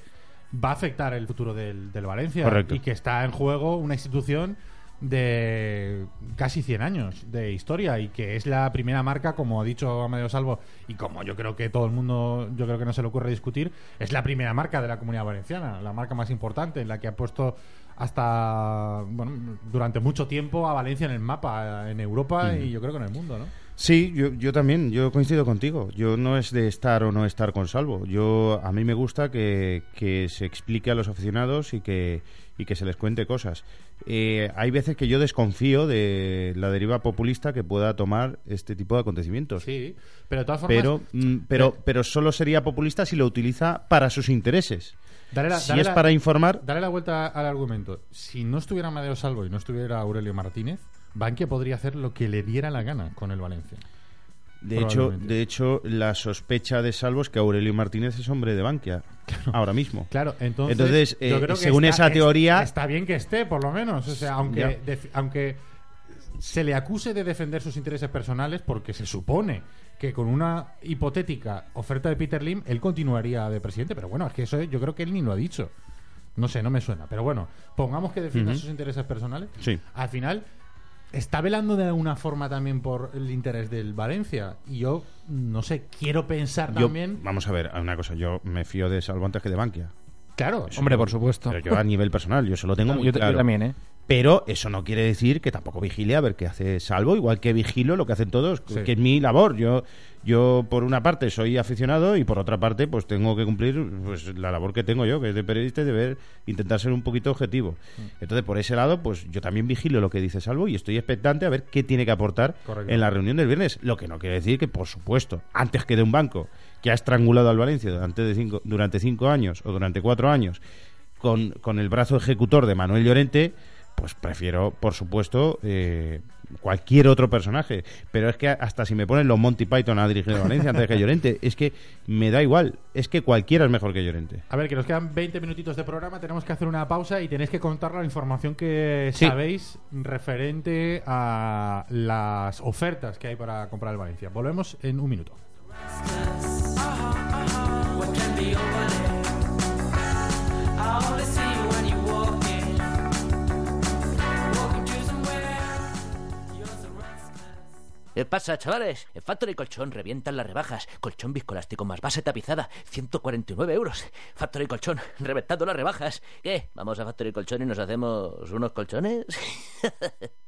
va a afectar el futuro del, del Valencia Correcto. y que está en juego una institución de casi 100 años de historia y que es la primera marca, como ha dicho Amadeo Salvo, y como yo creo que todo el mundo, yo creo que no se le ocurre discutir, es la primera marca de la comunidad valenciana, la marca más importante, en la que ha puesto hasta, bueno, durante mucho tiempo a Valencia en el mapa, en Europa y yo creo que en el mundo, ¿no? Sí, yo, yo también, yo coincido contigo. Yo no es de estar o no estar con Salvo. Yo a mí me gusta que, que se explique a los aficionados y que, y que se les cuente cosas. Eh, hay veces que yo desconfío de la deriva populista que pueda tomar este tipo de acontecimientos. Sí, pero de todas formas... Pero, mm, pero, pero solo sería populista si lo utiliza para sus intereses. Dale la- si dale es la- para informar, Dale la vuelta al argumento. Si no estuviera Amadeo Salvo y no estuviera Aurelio Martínez, Bankia podría hacer lo que le diera la gana con el Valencia. De hecho, de hecho, la sospecha de Salvo es que Aurelio Martínez es hombre de Bankia ahora mismo. Claro, entonces, Entonces, eh, yo creo que según está- esa teoría- está bien que esté, por lo menos. O sea, aunque, aunque se le acuse de defender sus intereses personales, porque se supone que con una hipotética oferta de Peter Lim, él continuaría de presidente. Pero bueno, es que eso yo creo que él ni lo ha dicho. No sé, no me suena. Pero bueno, pongamos que defienda sus intereses personales. Sí. Al final, está velando de alguna forma también por el interés del Valencia. Y yo, no sé, quiero pensar Yo- también. vamos a ver, una cosa, yo me fío de Salvo antes que de Bankia. Claro, Hombre, por supuesto. Pero yo a nivel personal, yo se lo tengo muy yo, yo claro. también, ¿eh? Pero eso no quiere decir que tampoco vigile a ver qué hace Salvo, igual que vigilo lo que hacen todos, Sí. que es mi labor. Yo, yo por una parte soy aficionado y por otra parte pues tengo que cumplir pues la labor que tengo yo, que es de periodista y de ver, intentar ser un poquito objetivo. Mm. Entonces por ese lado pues yo también vigilo lo que dice Salvo y estoy expectante a ver qué tiene que aportar Correcto. en la reunión del viernes. Lo que no quiere decir que por supuesto, antes que de un banco que ha estrangulado al Valencia durante, de cinco, durante cinco años o durante cuatro años con, con el brazo ejecutor de Manuel Llorente, pues prefiero, por supuesto, eh, cualquier otro personaje. Pero es que hasta si me ponen los Monty Python a dirigir a Valencia antes que Llorente, es que me da igual. Es que cualquiera es mejor que Llorente. A ver, que nos quedan 20 minutitos de programa, tenemos que hacer una pausa y tenéis que contar la información que Sí. sabéis referente a las ofertas que hay para comprar el Valencia. Volvemos en un minuto. ¿Qué pasa, chavales? En Factory Colchón revientan las rebajas. Colchón viscoelástico más base tapizada, 149 euros. Factory Colchón, reventando las rebajas. ¿Qué? ¿Vamos a Factory Colchón y nos hacemos unos colchones?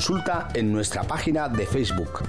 consulta en nuestra página de Facebook.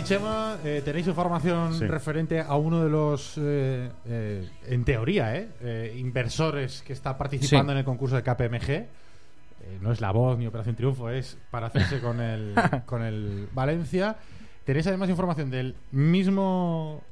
Dani Chema, eh, tenéis información Sí. referente a uno de los, eh, eh, en teoría, inversores que está participando Sí. en el concurso de KPMG. No es La Voz ni Operación Triunfo, es para hacerse con el, con el Valencia. Tenéis además información del mismo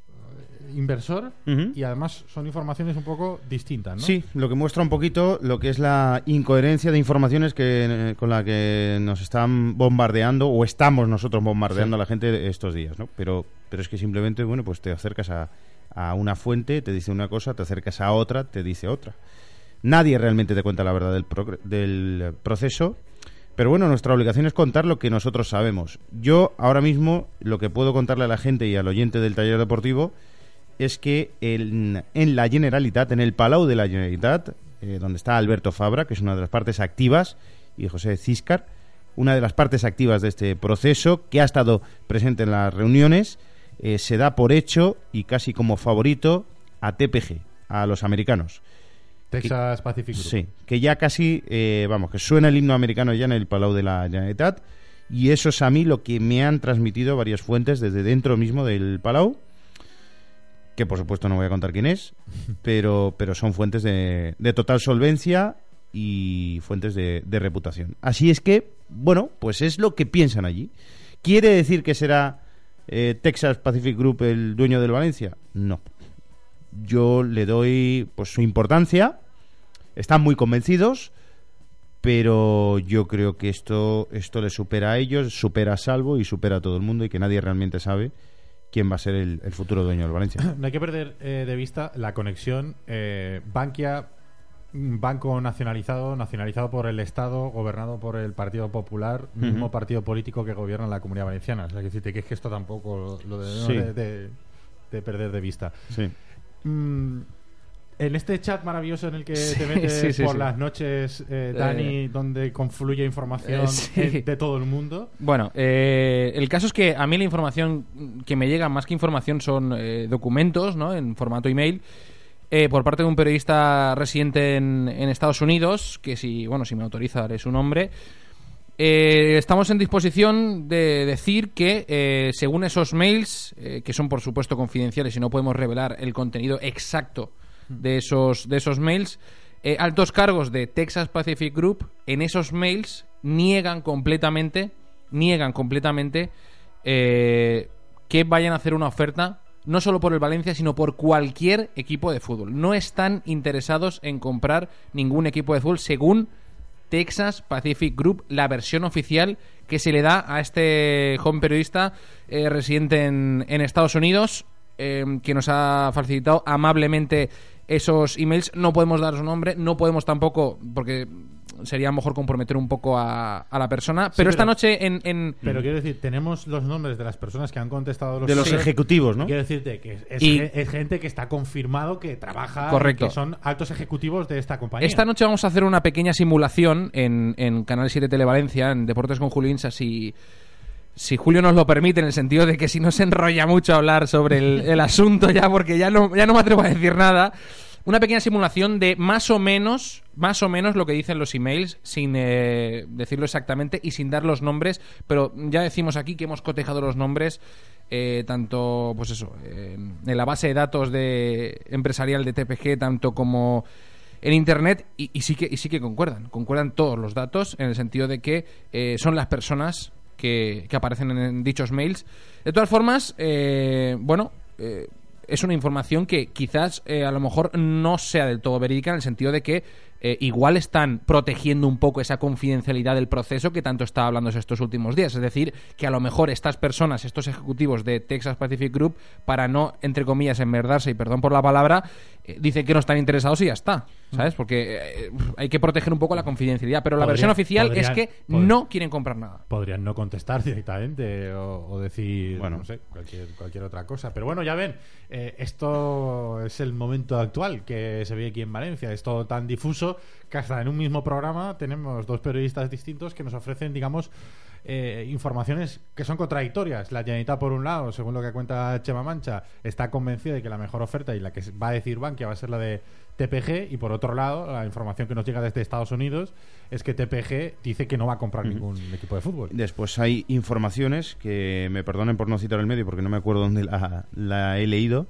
inversor y además son informaciones un poco distintas, ¿no? Sí, lo que muestra un poquito lo que es la incoherencia de informaciones que, eh, con la que nos están bombardeando o estamos nosotros bombardeando a la gente estos días, ¿no? Pero, pero es que simplemente, bueno, pues te acercas a, a una fuente, te dice una cosa, te acercas a otra, te dice otra. Nadie realmente te cuenta la verdad del, del proceso, pero bueno, nuestra obligación es contar lo que nosotros sabemos. Yo ahora mismo lo que puedo contarle a la gente y al oyente del taller deportivo es que en, en la Generalitat, en el Palau de la Generalitat, eh, donde está Alberto Fabra, que es una de las partes activas, y José Ciscar, una de las partes activas de este proceso, que ha estado presente en las reuniones, eh, se da por hecho y casi como favorito a TPG, a los americanos. Texas Pacific Group. Sí, que ya casi, eh, vamos, que suena el himno americano ya en el Palau de la Generalitat Y eso es a mí lo que me han transmitido varias fuentes desde dentro mismo del Palau, que por supuesto no voy a contar quién es, pero, pero son fuentes de, de total solvencia y fuentes de, reputación. Así es que, bueno, pues es lo que piensan allí. ¿Quiere decir que será eh, Texas Pacific Group el dueño del Valencia? No. Yo le doy pues su importancia. Están muy convencidos, pero yo creo que esto esto le supera a ellos, supera a Salvo y supera a todo el mundo y que nadie realmente sabe quién va a ser el, el futuro dueño del Valencia. No hay que perder eh, de vista la conexión eh, Bankia, banco nacionalizado, nacionalizado por el Estado, gobernado por el Partido Popular, mismo partido político que gobierna la Comunidad Valenciana. O sea, que decirte que es que esto tampoco lo debemos Sí. de, de- de perder de vista. Sí. Mm, en este chat maravilloso en el que te metes sí, sí, por las noches, eh, Dani, Eh, donde confluye información eh, de todo el mundo. Bueno, eh, el caso es que a mí la información que me llega, más que información, son documentos, ¿no? En formato email, eh, por parte de un periodista residente en, en Estados Unidos, que si, bueno, si me autoriza daré su nombre. Estamos en disposición de decir que, según esos mails, que son por supuesto confidenciales y no podemos revelar el contenido exacto de esos, de esos mails, eh, altos cargos de Texas Pacific Group en esos mails niegan completamente, niegan completamente eh, que vayan a hacer una oferta no solo por el Valencia, sino por cualquier equipo de fútbol. No están interesados en comprar ningún equipo de fútbol según Texas Pacific Group, la versión oficial que se le da a este joven periodista eh, residente en, Estados Unidos, eh, que nos ha facilitado amablemente esos emails. No podemos dar su nombre, no podemos tampoco, porque sería mejor comprometer un poco a, a la persona. pero, esta pero- noche en... en- Pero quiero decir, tenemos los nombres de las personas que han contestado los De los ejecutivos, ¿no? Quiero decirte que es, Y- gente que está confirmado que trabaja, Correcto. que son altos ejecutivos de esta compañía. Esta noche vamos a hacer una pequeña simulación en, en Canal 7 Televalencia, en Deportes con Julio Insa, si, si Julio nos lo permite, en el sentido de que si no se enrolla mucho hablar sobre el, el asunto ya, porque ya no, ya no me atrevo a decir nada. Una pequeña simulación de más o menos, más o menos lo que dicen los emails, sin eh, decirlo exactamente y sin dar los nombres, pero ya decimos aquí que hemos cotejado los nombres eh, tanto, pues eso, eh, en la base de datos de empresarial de TPG, tanto como en internet y, y sí que y sí que concuerdan concuerdan todos los datos en el sentido de que eh, son las personas que, aparecen en, dichos mails de todas formas eh, bueno eh, es una información que quizás eh, a lo mejor no sea del todo verídica en el sentido de que eh, igual están protegiendo un poco esa confidencialidad del proceso que tanto está hablándose estos últimos días. Es decir, que a lo mejor estas personas, estos ejecutivos de Texas Pacific Group, para no, entre comillas, enmerdarse, y perdón por la palabra, dicen que no están interesados y ya está. ¿Sabes? Porque eh, hay que proteger un poco la confidencialidad. Pero la Podría- versión oficial es podrían- que no quieren comprar nada. Podrían no contestar directamente o, o decir, Bueno. no sé, cualquier, cualquier otra cosa. Pero bueno, ya ven, eh, esto es el momento actual que se ve aquí en Valencia. Es todo tan difuso que hasta en un mismo programa tenemos dos periodistas distintos que nos ofrecen, digamos, eh, informaciones que son contradictorias. La Generalitat, por un lado, según lo que cuenta Chema Mancha, está convencida de que la mejor oferta y la que va a decir Bankia va a ser la de TPG. Y por otro lado, la información que nos llega desde Estados Unidos es que TPG dice que no va a comprar ningún equipo de fútbol. Después hay informaciones que me perdonen por no citar el medio porque no me acuerdo dónde la, la he leído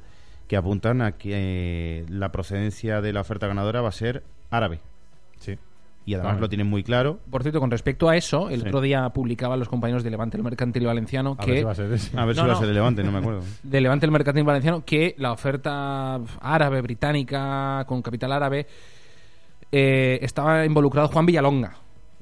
que apuntan a que eh, la procedencia de la oferta ganadora va a ser árabe. Sí. Y además Vale. lo tienen muy claro. Por cierto, con respecto a eso, el Sí. otro día publicaban los compañeros de Levante el Mercantil Valenciano A ver que si va a ser ese. A ver No, si va no. a ser de Levante, no me acuerdo. de Levante el Mercantil Valenciano que la oferta árabe, británica, con capital árabe, eh, estaba involucrado Juan Villalonga.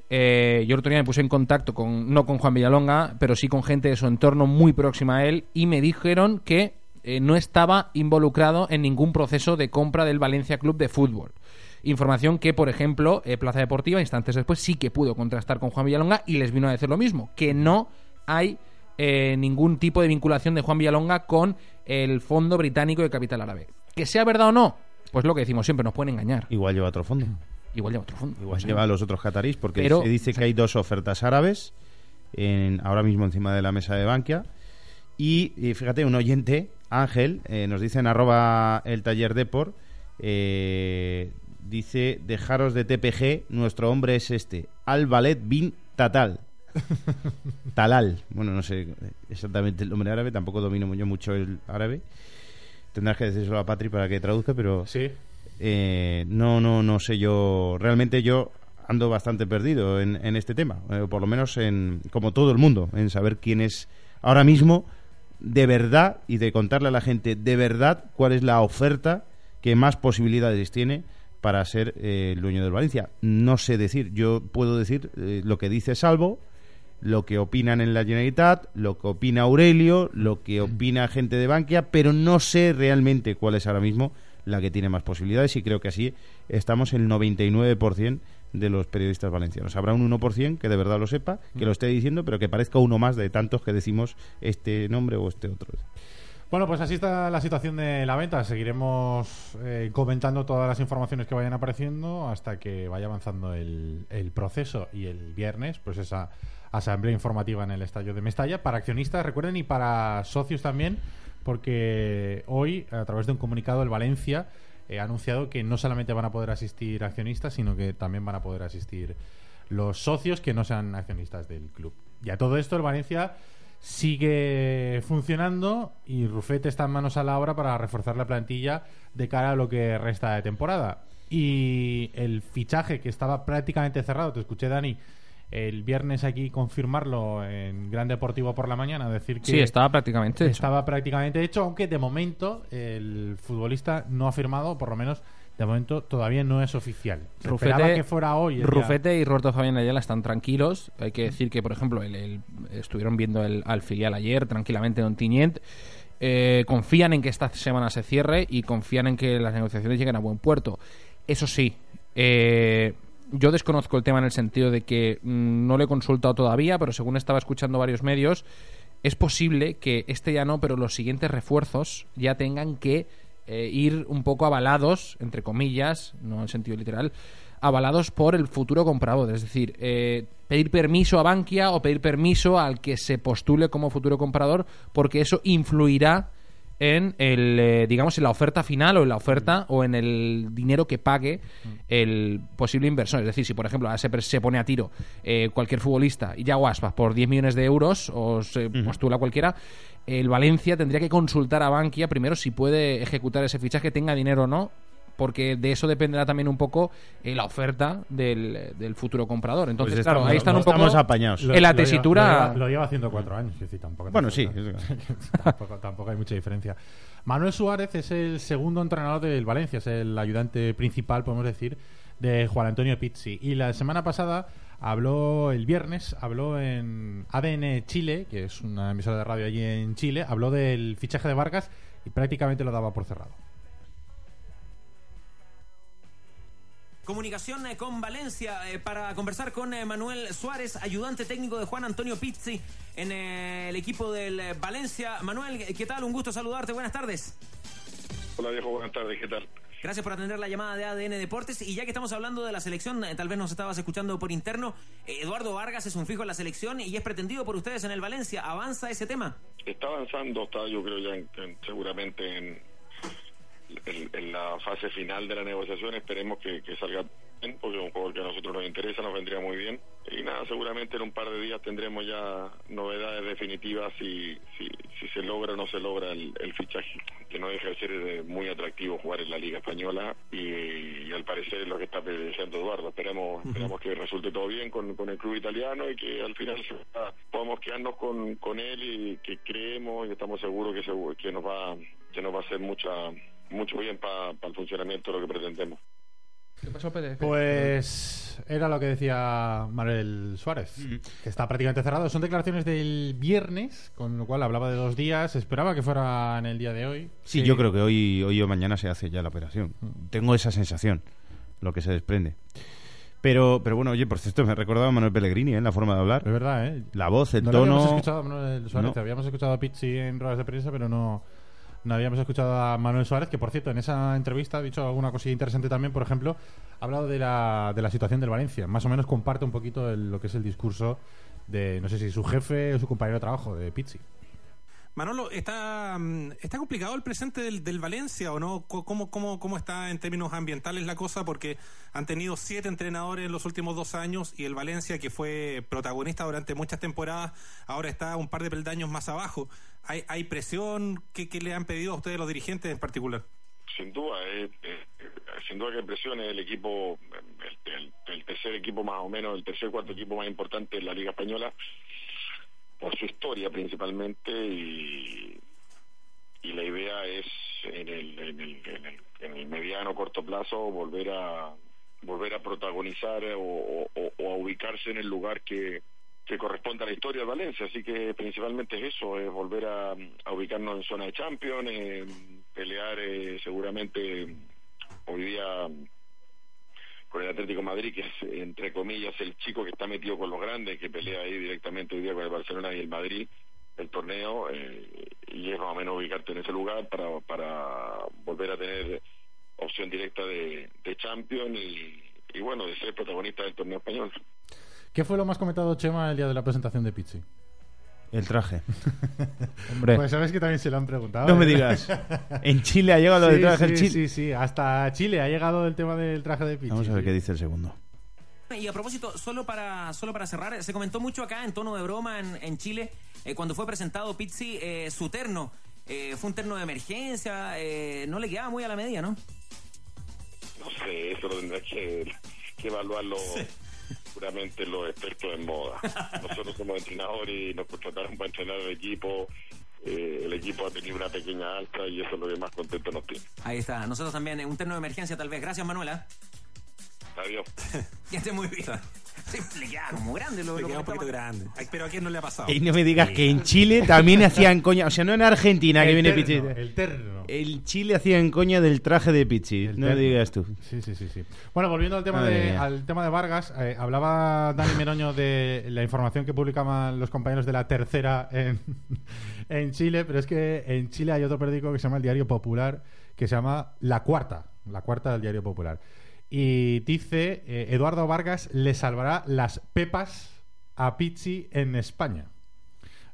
Eh, yo el otro día me puse en contacto con, no con Juan Villalonga, pero sí con gente de su entorno muy próxima a él y me dijeron que eh, no estaba involucrado en ningún proceso de compra del Valencia Club de Fútbol. Información que, por ejemplo, eh, Plaza Deportiva, instantes después, sí que pudo contrastar con Juan Villalonga y les vino a decir lo mismo, que no hay eh, ningún tipo de vinculación de Juan Villalonga con el Fondo Británico de Capital Árabe. Que sea verdad o no, pues lo que decimos siempre, nos pueden engañar. Igual lleva otro fondo. Igual lleva otro fondo. Igual lleva a los otros catarís porque Pero- se dice que hay dos ofertas árabes en, ahora mismo encima de la mesa de Bankia. Y, y fíjate, un oyente, Ángel, eh, nos dice en arroba el taller Depor, eh, dice, dejaros de TPG, nuestro hombre es este, Al Ballet Bin Tatal. Talal. Bueno, no sé exactamente el nombre árabe, tampoco domino yo mucho el árabe. Tendrás que decírselo a Patri para que traduzca, pero Sí. eh, no, no, no sé yo. Realmente yo ando bastante perdido en, en este tema, eh, por lo menos en, como todo el mundo, en saber quién es ahora mismo de verdad y de contarle a la gente de verdad cuál es la oferta que más posibilidades tiene para ser eh, el dueño del Valencia. No sé decir, yo puedo decir eh, lo que dice Salvo, lo que opinan en la Generalitat, lo que opina Aurelio, lo que opina gente de Bankia, pero no sé realmente cuál es ahora mismo la que tiene más posibilidades y creo que así estamos el 99% de los periodistas valencianos. Habrá un 1% que de verdad lo sepa, que lo esté diciendo, pero que parezca uno más de tantos que decimos este nombre o este otro. Bueno, pues así está la situación de la venta. Seguiremos eh, comentando todas las informaciones que vayan apareciendo hasta que vaya avanzando el, el proceso y el viernes, pues esa asamblea informativa en el estadio de Mestalla para accionistas, recuerden, y para socios también, porque hoy, a través de un comunicado, el Valencia eh, ha anunciado que no solamente van a poder asistir accionistas, sino que también van a poder asistir los socios que no sean accionistas del club. Y a todo esto, el Valencia sigue funcionando y Rufete está en manos a la obra para reforzar la plantilla de cara a lo que resta de temporada. Y el fichaje que estaba prácticamente cerrado, te escuché Dani el viernes aquí confirmarlo en Gran Deportivo por la mañana, decir que Sí, estaba prácticamente hecho. estaba prácticamente hecho, aunque de momento el futbolista no ha firmado, por lo menos de momento todavía no es oficial. Se esperaba que fuera hoy. el día- Rufete y Roberto Fabián Ayala están tranquilos. Hay que decir que, por ejemplo, el- el- estuvieron viendo el, al filial ayer tranquilamente en Ontinyent. Eh, confían en que esta semana se cierre y confían en que las negociaciones lleguen a buen puerto. Eso sí, eh, yo desconozco el tema en el sentido de que mm, no lo he consultado todavía, pero según estaba escuchando varios medios, es posible que este ya no, pero los siguientes refuerzos ya tengan que eh, ir un poco avalados, entre comillas, no en sentido literal, avalados por el futuro comprador. Es decir, eh, pedir permiso a Bankia o pedir permiso al que se postule como futuro comprador, porque eso influirá en el eh, digamos en la oferta final o en la oferta o en el dinero que pague el posible inversor. Es decir si por ejemplo se, se pone a tiro eh, cualquier futbolista y ya Aspas por 10 millones de euros o se postula cualquiera el Valencia tendría que consultar a Bankia primero si puede ejecutar ese fichaje tenga dinero o no porque de eso dependerá también un poco eh, la oferta del, del futuro comprador entonces Pues claro estamos- ahí están un poco estamos apañados. Lo- en la lo lleva- tesitura Lo lleva, lo lleva haciendo cuatro años, es decir, tampoco. Bueno, sí, tampoco, tampoco hay mucha diferencia. Manuel Suárez es el segundo entrenador del Valencia, es el ayudante principal, podemos decir, de Juan Antonio Pizzi. Y la semana pasada habló, el viernes, habló en ADN Chile, que es una emisora de radio allí en Chile, habló del fichaje de Vargas y prácticamente lo daba por cerrado. Comunicación eh, con Valencia eh, para conversar con eh, Manuel Suárez, ayudante técnico de Juan Antonio Pizzi en eh, el equipo del Valencia. Manuel, ¿qué tal? Un gusto saludarte. Buenas tardes. Hola viejo, buenas tardes, ¿qué tal? Gracias por atender la llamada de ADN Deportes. Y ya que estamos hablando de la selección, eh, tal vez nos estabas escuchando por interno. eh, Eduardo Vargas es un fijo en la selección y es pretendido por ustedes en el Valencia. ¿Avanza ese tema? Está avanzando, está yo creo ya en- en- seguramente en, la fase final de la negociación. Esperemos que, que salga bien, porque es un jugador que a nosotros nos interesa, nos vendría muy bien. Y nada, seguramente en un par de días tendremos ya novedades definitivas si, si, si se logra o no se logra el, el fichaje, que no deja de ser eh, muy atractivo jugar en la Liga Española y, y al parecer es lo que está deseando Eduardo. Esperemos, esperemos que resulte todo bien con, con el club italiano y que al final podamos quedarnos con, con él y que creemos y estamos seguros que, se- que nos va que nos va a hacer mucha mucho bien para el funcionamiento de lo que pretendemos. ¿Qué pasó, Pérez? Pues era lo que decía Manuel Suárez, que está prácticamente cerrado. Son declaraciones del viernes, con lo cual hablaba de dos días. Esperaba que fuera en el día de hoy. Sí, yo creo que hoy, hoy o mañana se hace ya la operación. Tengo esa sensación, lo que se desprende. Pero, pero bueno, oye, por cierto, me recordaba a Manuel Pellegrini ¿eh? en la forma de hablar. Es verdad, ¿eh? La voz, el no lo tono. habíamos escuchado a Manuel Suárez, No. habíamos escuchado a Pizzi en ruedas de prensa, pero no, no habíamos escuchado a Manuel Suárez, que por cierto, en esa entrevista ha dicho alguna cosilla interesante también, por ejemplo, ha hablado de la, de la situación del Valencia. Más o menos comparte un poquito el- lo que es el discurso de, no sé si su jefe o su compañero de trabajo, de Pizzi. Manolo, ¿está, mm, ¿está complicado el presente del, del Valencia o no? ¿Cómo, cómo, ¿Cómo está en términos ambientales la cosa? Porque han tenido siete entrenadores en los últimos dos años y el Valencia, que fue protagonista durante muchas temporadas, ahora está un par de peldaños más abajo. ¿Hay, hay presión? ¿Qué, qué le han pedido a ustedes los dirigentes en particular? Sin duda, eh, eh, sin duda que presión es el equipo, el, el- el tercer equipo más o menos, el tercer cuarto equipo más importante de la Liga Española, por su historia principalmente, y, y la idea es en el, en el, en el, en el mediano corto plazo volver a volver a protagonizar o, o- a ubicarse en el lugar que, que corresponde a la historia de Valencia. Así que principalmente es eso, es volver a, ubicarnos en zona de Champions, pelear eh, seguramente hoy día con el Atlético de Madrid, que es entre comillas el chico que está metido con los grandes, que pelea ahí directamente hoy día con el Barcelona y el Madrid, el torneo, eh, y es más o menos ubicarte en ese lugar para, para volver a tener opción directa de, de Champions y, y bueno, de ser protagonista del torneo español. ¿Qué fue lo más comentado, Chema, el día de la presentación de Pizzi? El traje. Hombre. Pues sabes que también se lo han preguntado. No me ¿eh? digas. En Chile ha llegado lo del Sí, traje sí, Chile. Sí, sí, hasta Chile ha llegado el tema del traje de Pizzi. Vamos a ver sí. qué dice el segundo. Y a propósito, solo para, solo para cerrar, se comentó mucho acá en tono de broma en, en Chile, eh, cuando fue presentado Pizzi, eh, su terno. Eh, fue un terno de emergencia, eh, no le quedaba muy a la medida, ¿no? No sé, eso lo tendrás que, que evaluarlo seguramente los expertos en moda. Nosotros somos entrenadores y nos contrataron para entrenar el equipo. Eh, el equipo ha tenido una pequeña alta y eso es lo que más contento nos tiene. Ahí está, nosotros también, eh, un terno de emergencia tal vez. Gracias, Manuela. Adiós. Ya esté muy bien. Sí, le queda como grande lo Le lo queda un comentaba. poquito grande. Ay, Pero a quién no le ha pasado. Y no me digas que en Chile también hacían coña. O sea, no en Argentina que viene terno, Pichi. El terno. El Chile hacían coña del traje de Pichi. El No terno. digas tú. Sí, sí, sí, sí. Bueno, volviendo al tema, Madre de, mía. al tema de Vargas, eh, hablaba Dani Meroño de la información que publicaban los compañeros de la tercera en, en Chile, pero es que en Chile hay otro periódico que se llama El Diario Popular, que se llama La Cuarta, La Cuarta del Diario Popular. Y dice, eh, Eduardo Vargas le salvará las pepas a Pizzi en España.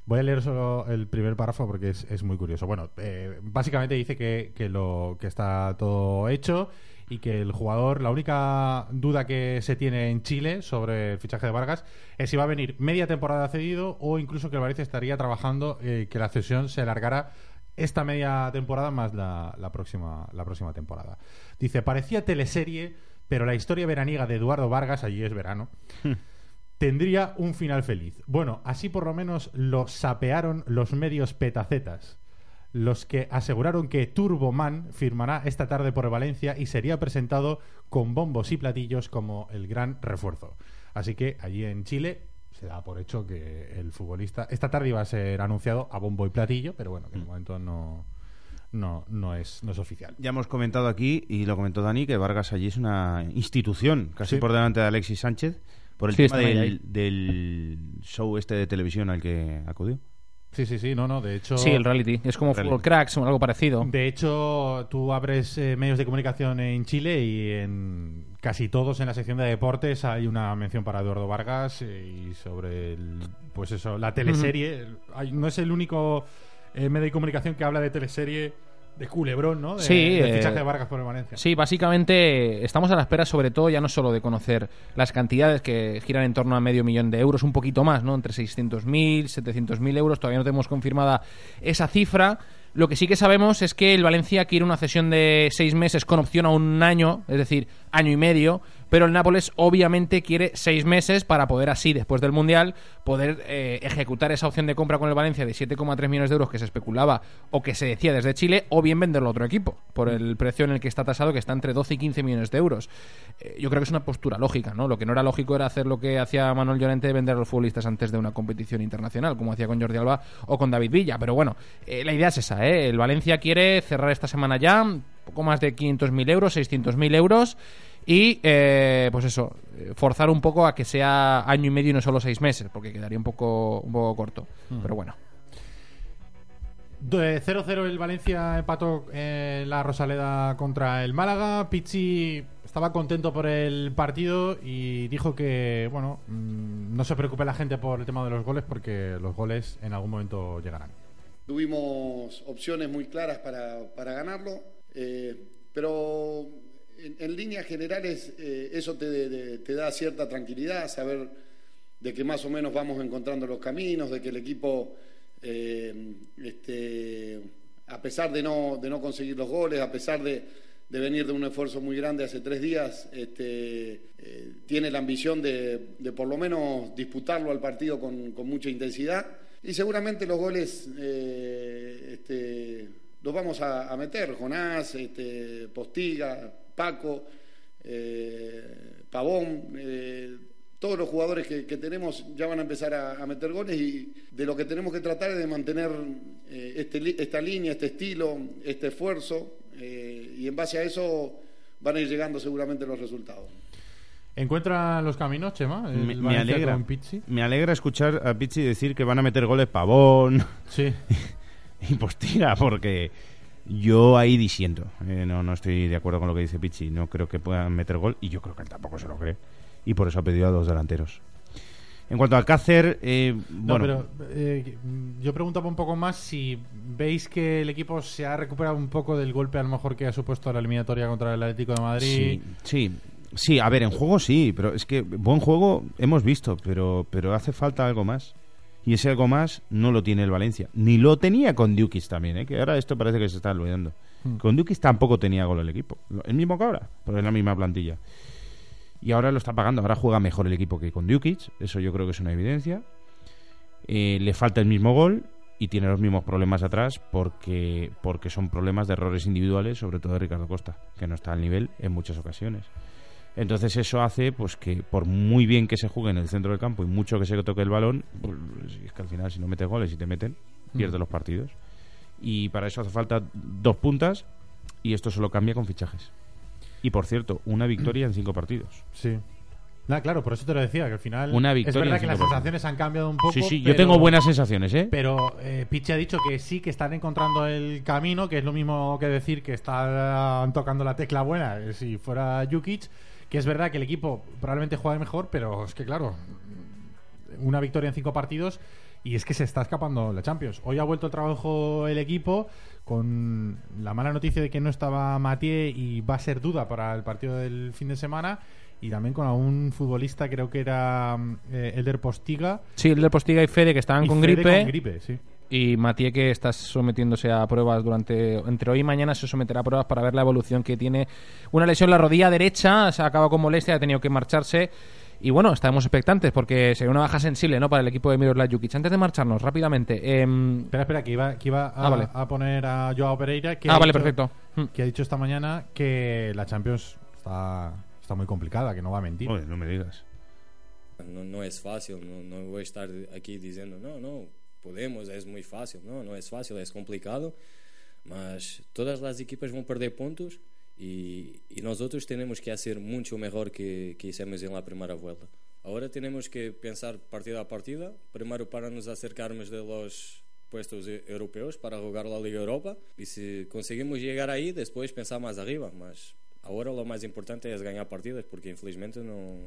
Voy a leer solo el primer párrafo porque es, es muy curioso. Bueno, eh, básicamente dice que, que lo, que está todo hecho y que el jugador, la única duda que se tiene en Chile sobre el fichaje de Vargas es si va a venir media temporada cedido o incluso que el Valencia estaría trabajando eh, que la cesión se alargara esta media temporada más la, la próxima, la próxima temporada. Dice, parecía teleserie, pero la historia veraniega de Eduardo Vargas, allí es verano, tendría un final feliz. Bueno, así por lo menos lo sapearon los medios petacetas, los que aseguraron que Turboman firmará esta tarde por Valencia y sería presentado con bombos y platillos como el gran refuerzo. Así que allí en Chile se da por hecho que el futbolista esta tarde iba a ser anunciado a bombo y platillo, pero bueno, que de momento no no no es no es oficial. Ya hemos comentado aquí, y lo comentó Dani, que Vargas allí es una institución, casi Sí. por delante de Alexis Sánchez, por el Sí, tema del show este de televisión al que acudió. Sí, sí, sí, no, no, de hecho Sí, el reality. Es como Reality. Fútbol Cracks o algo parecido. De hecho, tú abres eh, medios de comunicación en Chile y en casi todos en la sección de deportes hay una mención para Eduardo Vargas eh, y sobre el, pues eso, la teleserie. Hay- no es el único eh, medio de comunicación que habla de teleserie de culebrón, ¿no? De, Sí, del eh, fichaje de Vargas por el Valencia. Sí, básicamente estamos a la espera, sobre todo, ya no solo de conocer las cantidades que giran en torno a medio millón de euros, un poquito más, ¿no? Entre 600.000, 700.000 euros, todavía no tenemos confirmada esa cifra. Lo que sí que sabemos es que el Valencia quiere una cesión de seis meses con opción a un año, es decir, año y medio, pero el Nápoles obviamente quiere seis meses para poder así, después del Mundial, poder eh, ejecutar esa opción de compra con el Valencia de 7,3 millones de euros que se especulaba o que se decía desde Chile, o bien venderlo a otro equipo, por el precio en el que está tasado, que está entre 12 y 15 millones de euros. Eh, yo creo que es una postura lógica, ¿no? Lo que no era lógico era hacer lo que hacía Manuel Llorente de vender a los futbolistas antes de una competición internacional, como hacía con Jordi Alba o con David Villa. Pero bueno, eh, la idea es esa, ¿eh? El Valencia quiere cerrar esta semana ya, poco más de 500.000 euros, 600.000 euros. Y, eh, pues eso, eh, forzar un poco a que sea año y medio y no solo seis meses, porque quedaría un poco, un poco corto. Mm. Pero bueno. De 0-0 el Valencia empató en la Rosaleda contra el Málaga. Pizzi estaba contento por el partido y dijo que, bueno, mm, no se preocupe la gente por el tema de los goles porque los goles en algún momento llegarán. tuvimos opciones muy claras para, para ganarlo, eh, pero en, líneas generales eh, eso te, da cierta tranquilidad, saber de que más o menos vamos encontrando los caminos, de que el equipo, eh, este, a pesar de no, de no conseguir los goles, a pesar de, venir de un esfuerzo muy grande hace tres días, este, eh, tiene la ambición de, por lo menos disputarlo al partido con, mucha intensidad. Y seguramente los goles este, los vamos a, meter, Jonás, Postiga, Paco, eh, Pavón, eh, todos los jugadores que, que tenemos ya van a empezar a, a meter goles y de lo que tenemos que tratar es de mantener eh, este li- esta línea, este estilo, este esfuerzo eh, y en base a eso van a ir llegando seguramente los resultados. ¿Encuentra los caminos, Chema? Me, alegra, me alegra escuchar a Pizzi decir que van a meter goles Pavón Sí. y Postiga, porque yo ahí disiento. Eh, no, no estoy de acuerdo con lo que dice Pizzi. No creo que puedan meter gol y yo creo que él tampoco se lo cree. Y por eso ha pedido a dos delanteros. En cuanto al Cácer, eh, No, bueno, pero eh, yo preguntaba un poco más si veis que el equipo se ha recuperado un poco del golpe a lo mejor que ha supuesto la eliminatoria contra el Atlético de Madrid. Sí, sí, sí, a ver, en juego sí, pero es que buen juego hemos visto, pero, pero hace falta algo más. Y ese algo más no lo tiene el Valencia. Ni lo tenía con Dukis también, ¿eh? que ahora esto parece que se está olvidando. Hmm. Con Dukis tampoco tenía gol el equipo. El mismo que ahora, pero es la misma plantilla. Y ahora lo está pagando. Ahora juega mejor el equipo que con Dukic. Eso yo creo que es una evidencia. Eh, le falta el mismo gol y tiene los mismos problemas atrás porque, porque son problemas de errores individuales, sobre todo de Ricardo Costa, que no está al nivel en muchas ocasiones. Entonces eso hace pues que por muy bien que se juegue en el centro del campo y mucho que se toque el balón, pues, es que al final si no metes goles y te meten, pierdes Mm. los partidos. Y para eso hace falta dos puntas y esto solo cambia con fichajes. Y por cierto, una victoria en cinco partidos. Sí. Nada, claro, por eso te lo decía, que al final Una es victoria verdad en que las sensaciones han cambiado un poco. Sí, sí, yo tengo buenas sensaciones, ¿eh? Pero eh, Pichi ha dicho que sí, que están encontrando el camino, que es lo mismo que decir que están tocando la tecla buena eh, si fuera Jukic, que es verdad que el equipo probablemente juega mejor, pero es que claro, una victoria en cinco partidos y es que se está escapando la Champions. Hoy ha vuelto al trabajo el equipo con la mala noticia de que no estaba Mathieu y va a ser duda para el partido del fin de semana y también con un futbolista, creo que era eh, Elder Postiga. Sí, el de Postiga y Fede que estaban Y con Fede gripe. con gripe, sí. Y Matías que está sometiéndose a pruebas durante entre hoy y mañana se someterá a pruebas para ver la evolución que tiene una lesión en la rodilla derecha, se ha acabado con molestia, ha tenido que marcharse. Y bueno, estamos expectantes porque sería una baja sensible ¿no? para el equipo de Miroslav Jukic. Antes de marcharnos, rápidamente. em, Espera, espera, que iba, que iba a, Ah, vale. a poner a Joao Pereira. Que Ah, ha vale, dicho- perfecto. Hmm. Que ha dicho esta mañana que la Champions está, está muy complicada, que no va a mentir. no me digas. No, no es fácil, no, no voy a estar aquí diciendo, no, no, podemos, es muy fácil. No, no es fácil, es complicado. Mas todas las equipas van a perder puntos y, y nosotros tenemos que hacer mucho mejor que, que hicimos en la primera vuelta. Ahora tenemos que pensar partida a partida, primero para nos acercarnos de los puestos e- europeos para jugar la Liga Europa y si conseguimos llegar ahí, después pensar más arriba. Mas ahora lo más importante es ganar partidas porque infelizmente no,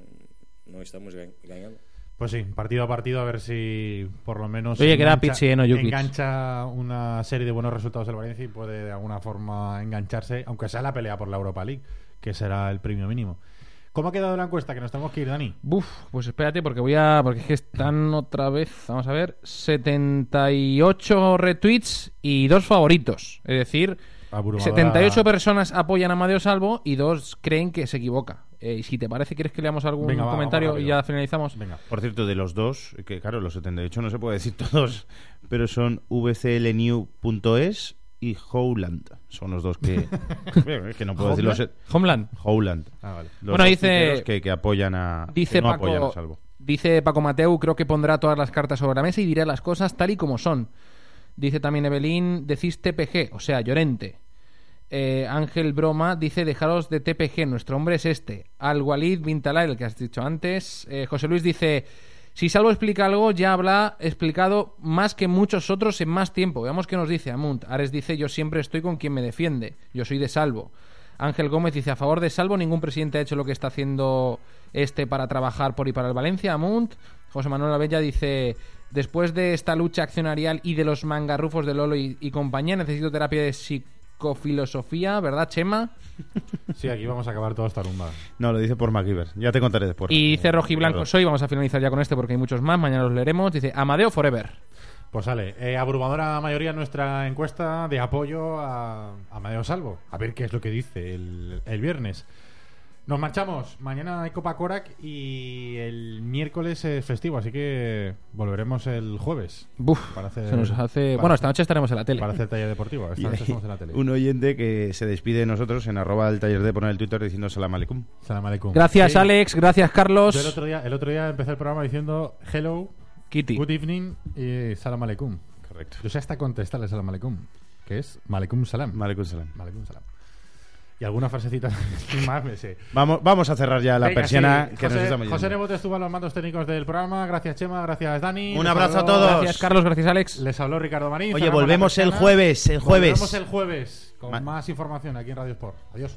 no estamos gan- ganando. Pues sí, partido a partido, a ver si por lo menos. Oye, que era Pichi, ¿eh? no engancha una serie de buenos resultados del Valencia y puede de alguna forma engancharse, aunque sea la pelea por la Europa League, que será el premio mínimo. ¿Cómo ha quedado la encuesta? Que nos tenemos que ir, Dani. Buf, pues espérate porque voy a... Porque es que están otra vez, vamos a ver, 78 retweets y dos favoritos. Es decir, Abrumadora. 78 personas apoyan a Amadeo Salvo y dos creen que se equivoca. Eh, y si te parece, ¿quieres que leamos algún Venga, va, comentario y ya finalizamos? Por cierto, de los dos, que claro, los 78 no se puede decir todos, pero son vclnew.es y Howland. Son los dos que. Que no puedo decir los. Homeland. Howland. Ah, vale. Los Bueno, dos dice- Que, que apoyan a. Dice que no Paco, apoyan a Salvo. dice Paco Mateu, creo que pondrá todas las cartas sobre la mesa y dirá las cosas tal y como son. Dice también Evelyn, decís TPG, o sea, Llorente. Eh, Ángel Broma dice, dejaros de TPG, nuestro hombre es este. Al Walid Bintalay, el que has dicho antes. Eh, José Luis dice, si Salvo explica algo, ya habrá explicado más que muchos otros en más tiempo. Veamos qué nos dice Amunt. Ares dice, yo siempre estoy con quien me defiende. Yo soy de Salvo. Ángel Gómez dice, a favor de Salvo, ningún presidente ha hecho lo que está haciendo este para trabajar por y para el Valencia. Amunt. José Manuel Abella dice, Después de esta lucha accionarial y de los mangarrufos de Lolo y, compañía, necesito terapia de psicofilosofía, ¿verdad, Chema? Sí, aquí vamos a acabar toda esta rumba. No, lo dice por MacGyver. Ya te contaré después. Y dice Rojiblanco Claro. soy, vamos a finalizar ya con este porque hay muchos más, mañana los leeremos. Dice Amadeo Forever. Pues sale, eh, abrumadora mayoría en nuestra encuesta de apoyo a Amadeo Salvo. A ver qué es lo que dice el, el viernes. Nos marchamos. Mañana hay Copa Korak y el miércoles es festivo, así que volveremos el jueves. Buf, para hacer, se nos hace... para Bueno, esta noche estaremos en la tele. Para hacer taller deportivo. Esta noche estamos en la tele. un oyente que se despide de nosotros en arroba el taller de poner el Twitter diciendo salam aleikum. Salam aleikum. Gracias, Sí. Alex. Gracias, Carlos. Yo el otro, día, el otro día empecé el programa diciendo hello, Kitty. good evening y salam aleikum. Correcto. Yo sé hasta contestarle salam aleikum, que es malekum salam. Malekum salam. Malekum salam. Y alguna frasecita más me sé. Vamos, vamos a cerrar ya la Venga, persiana sí. que nos José, estamos José yendo. Nebot estuvo a los mandos técnicos del programa. Gracias, Chema. Gracias, Dani. Un Les abrazo a todos. Gracias, Carlos. Gracias, Alex. Les habló Ricardo Marín. Oye, volvemos el jueves, el jueves. Volvemos el jueves con Ma- más información aquí en Radio Sport. Adiós.